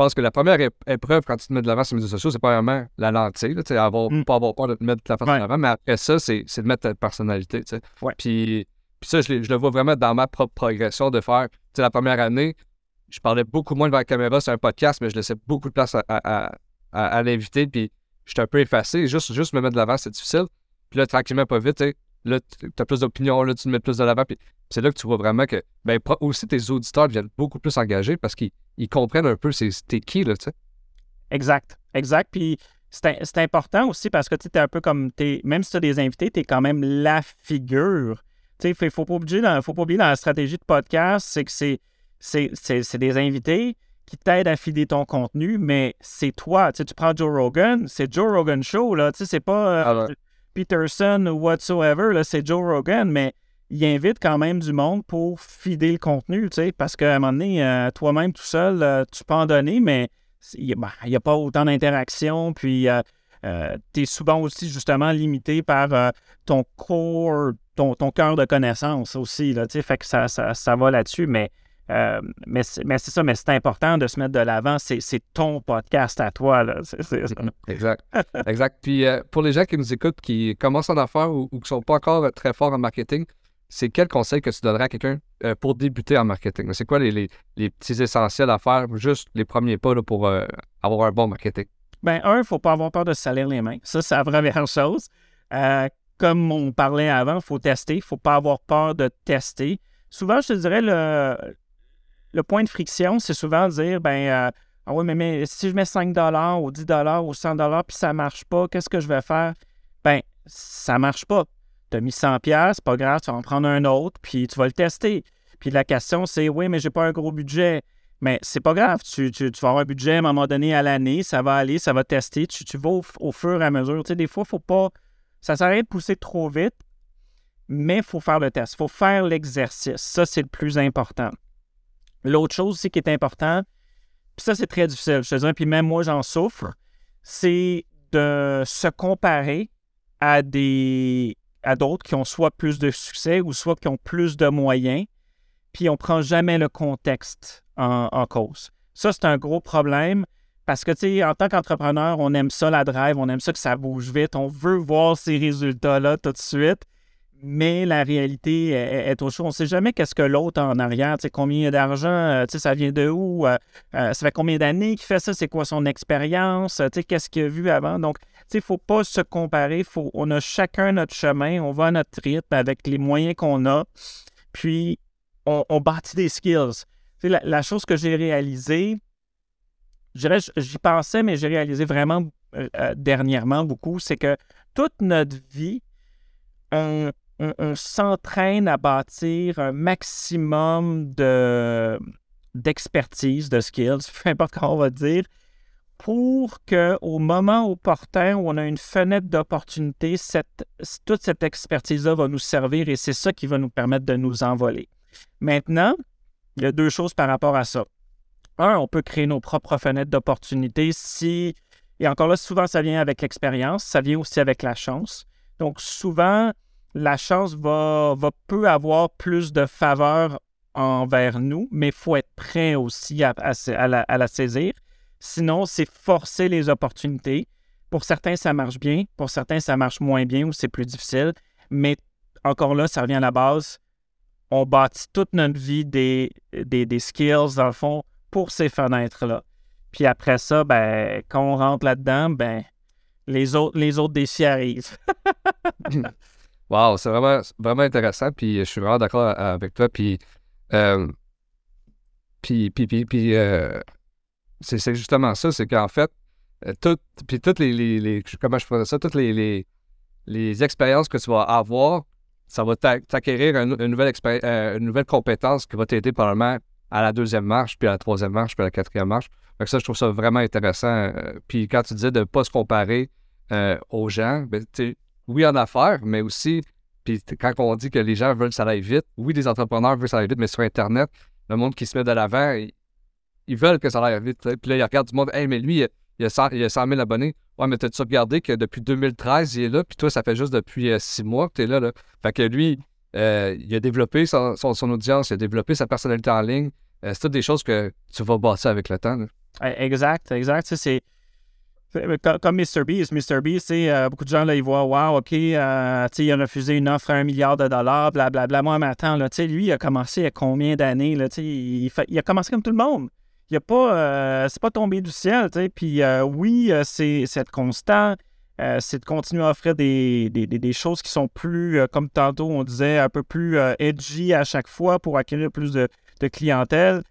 pense que la première épreuve quand tu te mets de l'avant sur les médias sociaux, c'est pas vraiment la lentille, tu sais, avoir, mm. pas avoir peur de te mettre de la face de l'avant, mais après ça, c'est, de mettre ta personnalité, tu sais. Puis, puis ça, je, le vois vraiment dans ma propre progression de faire, tu sais, la première année, je parlais beaucoup moins devant la caméra sur un podcast, mais je laissais beaucoup de place à, à, à, l'invité, puis j'étais un peu effacé. Juste, juste me mettre de l'avant, c'est difficile. Puis là, tranquillement, pas vite, là, tu as plus d'opinion, là, tu te mets plus de l'avant. Puis c'est là que tu vois vraiment que ben, aussi tes auditeurs deviennent beaucoup plus engagés parce qu'ils comprennent un peu t'es qui, là, tu sais. Exact, exact. Puis c'est important aussi parce que tu es un peu comme, es, même si tu as des invités, tu es quand même la figure. Tu sais, il ne faut, pas oublier dans, la stratégie de podcast, c'est que c'est des invités qui t'aident à filer ton contenu, mais c'est toi. Tu, sais, tu prends Joe Rogan, c'est Joe Rogan Show, là. Tu sais, c'est pas. Euh, ah Peterson ou whatsoever, c'est Joe Rogan, mais il invite quand même du monde pour fider le contenu, tu sais, parce qu'à un moment donné, euh, toi-même tout seul, euh, tu peux en donner, mais il n'y ben, a pas autant d'interaction, puis euh, tu es souvent aussi justement limité par ton corps, ton, cœur de connaissance aussi, tu sais, fait que ça, ça, ça va là-dessus, mais euh, mais c'est ça, mais c'est important de se mettre de l'avant. C'est ton podcast à toi. Là. exact. exact. Puis euh, pour les gens qui nous écoutent, qui commencent en affaires ou, qui ne sont pas encore très forts en marketing, c'est quel conseil que tu donnerais à quelqu'un euh, pour débuter en marketing? C'est quoi les, petits essentiels à faire, juste les premiers pas pour avoir un bon marketing? Ben, un, il ne faut pas avoir peur de se salir les mains. Ça, c'est la première chose. comme on parlait avant, il faut tester. Il ne faut pas avoir peur de tester. Souvent, je te dirais, le, le point de friction, c'est souvent dire ben euh, ah oui, mais, si je mets 5 ou 10 ou 100 puis ça ne marche pas, qu'est-ce que je vais faire? Ben, ça ne marche pas. Tu as mis 100 c'est pas grave, tu vas en prendre un autre, puis tu vas le tester. Puis la question, c'est oui, mais j'ai pas un gros budget. Mais c'est pas grave, tu, vas avoir un budget à un moment donné à l'année, ça va aller, ça va tester, tu, vas au, fur et à mesure. Tu sais, des fois, faut pas. Ça s'arrête de pousser trop vite, mais il faut faire le test, il faut faire l'exercice. Ça, c'est le plus important. L'autre chose aussi qui est important, puis ça, c'est très difficile, je puis même moi, j'en souffre, c'est de se comparer à des à d'autres qui ont soit plus de succès ou soit qui ont plus de moyens, puis on prend jamais le contexte en, cause. Ça, c'est un gros problème parce que, tu sais, en tant qu'entrepreneur, on aime ça, la drive, on aime ça que ça bouge vite, on veut voir ces résultats-là tout de suite mais la réalité est, au chaud. On ne sait jamais qu'est-ce que l'autre en arrière, tu combien d'argent, euh, tu sais, ça vient de où, euh, euh, ça fait combien d'années qu'il fait ça, c'est quoi son expérience, tu sais, qu'est-ce qu'il a vu avant? Donc, il ne faut pas se comparer, faut, on a chacun notre chemin, on va à notre rythme avec les moyens qu'on a, puis on, bâtit des skills. La, la chose que j'ai réalisée, j'y pensais, mais j'ai réalisé vraiment dernièrement beaucoup, c'est que toute notre vie, on, s'entraîne à bâtir un maximum de, d'expertise, de skills, peu importe comment on va dire, pour qu'au moment opportun où on a une fenêtre d'opportunité, toute cette expertise-là va nous servir et c'est ça qui va nous permettre de nous envoler. Maintenant, il y a deux choses par rapport à ça. Un, on peut créer nos propres fenêtres d'opportunité si, et encore là, souvent ça vient avec l'expérience, ça vient aussi avec la chance. Donc souvent, la chance va, va peut avoir plus de faveur envers nous, mais il faut être prêt aussi à, la, saisir. Sinon, c'est forcer les opportunités. Pour certains, ça marche bien. Pour certains, ça marche moins bien ou c'est plus difficile. Mais encore là, ça revient à la base. On bâtit toute notre vie des, des, skills, dans le fond, pour ces fenêtres-là. Puis après ça, ben, quand on rentre là-dedans, ben, les autres, les autres défis arrivent. Wow, c'est vraiment, vraiment intéressant. Puis je suis vraiment d'accord avec toi. Puis, euh, puis, puis, puis, euh, c'est justement ça, c'est qu'en fait, euh, tout, puis toutes les, comment je ça, toutes les, les, expériences que tu vas avoir, ça va t'acquérir une, nouvelle une nouvelle compétence qui va t'aider probablement à la deuxième marche, puis à la troisième marche, puis à la quatrième marche. Donc ça, je trouve ça vraiment intéressant. Puis quand tu disais de ne pas se comparer aux gens, ben, oui, en affaires, mais aussi, puis quand on dit que les gens veulent que ça aille vite, oui, les entrepreneurs veulent que ça aille vite, mais sur Internet, le monde qui se met de l'avant, ils, veulent que ça aille vite. Puis là, ils regardent du monde, hey, mais lui, il a, 100, il a 000 abonnés. Ouais, mais t'as-tu regardé que depuis 2013, il est là, puis toi, ça fait juste depuis 6 euh, mois que tu es là, là. Fait que lui, euh, il a développé son, audience, il a développé sa personnalité en ligne. Euh, c'est toutes des choses que tu vas bâtir avec le temps. Exact, exact. C'est comme Mr. Beast. Mr. Beast, euh, beaucoup de gens, là, ils voient, wow, OK, euh, il a refusé une offre à un milliard de dollars, blablabla. Bla, bla. Moi, mais attends, lui, il a commencé il y a combien d'années? Il, il a commencé comme tout le monde. Il a pas, euh, c'est pas tombé du ciel. Puis oui, c'est être constant. c'est de continuer à offrir des, des, des, choses qui sont plus, comme tantôt on disait, un peu plus edgy à chaque fois pour acquérir plus de, de clientèle,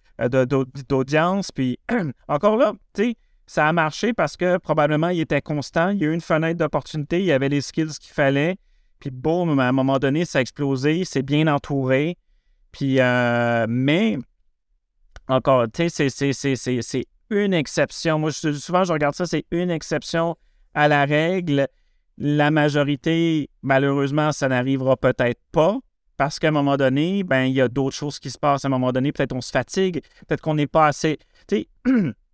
d'audience. Puis encore là, tu sais, ça a marché parce que probablement il était constant. Il y a eu une fenêtre d'opportunité, il y avait les skills qu'il fallait. Puis boum, à un moment donné, ça a explosé, c'est bien entouré. Puis, euh, mais encore, tu sais, c'est une exception. Moi, souvent, je regarde ça, c'est une exception à la règle. La majorité, malheureusement, ça n'arrivera peut-être pas parce qu'à un moment donné, ben, il y a d'autres choses qui se passent. À un moment donné, peut-être on se fatigue, peut-être qu'on n'est pas assez. Tu sais,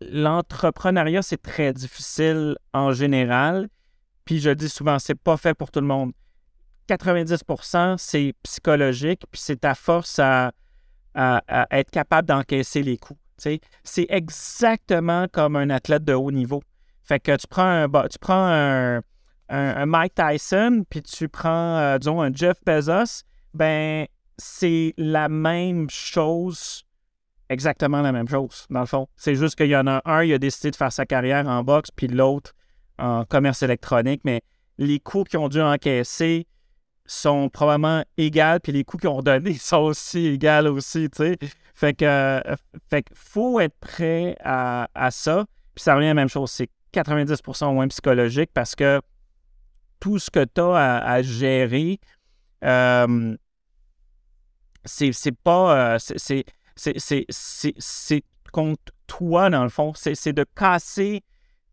l'entrepreneuriat, c'est très difficile en général. Puis je dis souvent, c'est pas fait pour tout le monde. 90% c'est psychologique, puis c'est ta force à, être capable d'encaisser les coups. C'est exactement comme un athlète de haut niveau. Fait que tu prends un, Mike Tyson, puis tu prends, euh, disons, un Jeff Bezos, ben c'est la même chose exactement la même chose, dans le fond. C'est juste qu'il y en a un, il a décidé de faire sa carrière en boxe, puis l'autre en commerce électronique, mais les coûts qu'ils ont dû encaisser sont probablement égaux, puis les coûts qu'ils ont donnés sont aussi égaux aussi, tu sais. Fait que, euh, fait faut être prêt à, ça. Puis ça revient à la même chose, c'est 90% au moins psychologique parce que tout ce que tu as à, gérer, euh, c'est pas. Euh, c'est c'est contre toi, dans le fond. C'est de casser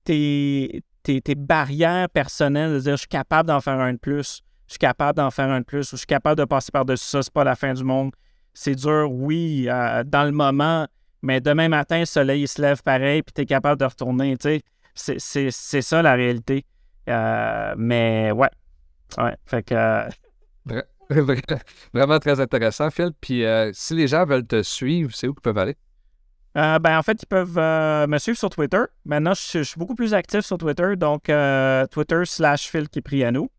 tes, tes, barrières personnelles, de dire je suis capable d'en faire un de plus, je suis capable d'en faire un de plus, ou je suis capable de passer par-dessus ça, c'est pas la fin du monde. C'est dur, oui, euh, dans le moment, mais demain matin, le soleil il se lève pareil, puis tu es capable de retourner. C'est ça la réalité. Euh, mais ouais. Ouais. Fait que. Vraiment très intéressant, Phil. Puis euh, si les gens veulent te suivre, c'est où qu'ils peuvent aller? Euh, ben, en fait, ils peuvent euh, me suivre sur Twitter. Maintenant, je, suis beaucoup plus actif sur Twitter, donc Twitter slash Phil Kipriano.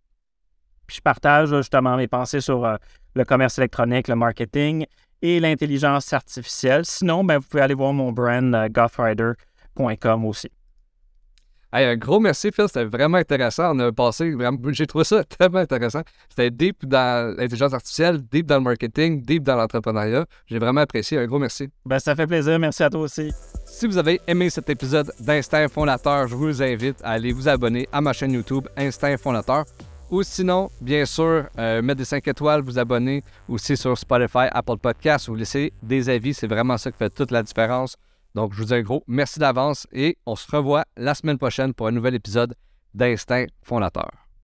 Puis je partage justement mes pensées sur le commerce électronique, le marketing et l'intelligence artificielle. Sinon, ben, vous pouvez aller voir mon brand gothrider.com aussi un gros merci, Phil. C'était vraiment intéressant. On a passé, j'ai trouvé ça tellement intéressant. C'était deep dans l'intelligence artificielle, deep dans le marketing, deep dans l'entrepreneuriat. J'ai vraiment apprécié. Un gros merci. Ben, ça fait plaisir. Merci à toi aussi. Si vous avez aimé cet épisode d'Instinct Fondateur, je vous invite à aller vous abonner à ma chaîne YouTube Instinct Fondateur. Ou sinon, bien sûr, euh, mettre des 5 étoiles, vous abonner aussi sur Spotify, Apple Podcasts, vous laisser des avis. C'est vraiment ça qui fait toute la différence. Donc, je vous dis un gros merci d'avance et on se revoit la semaine prochaine pour un nouvel épisode d'Instinct Fondateur.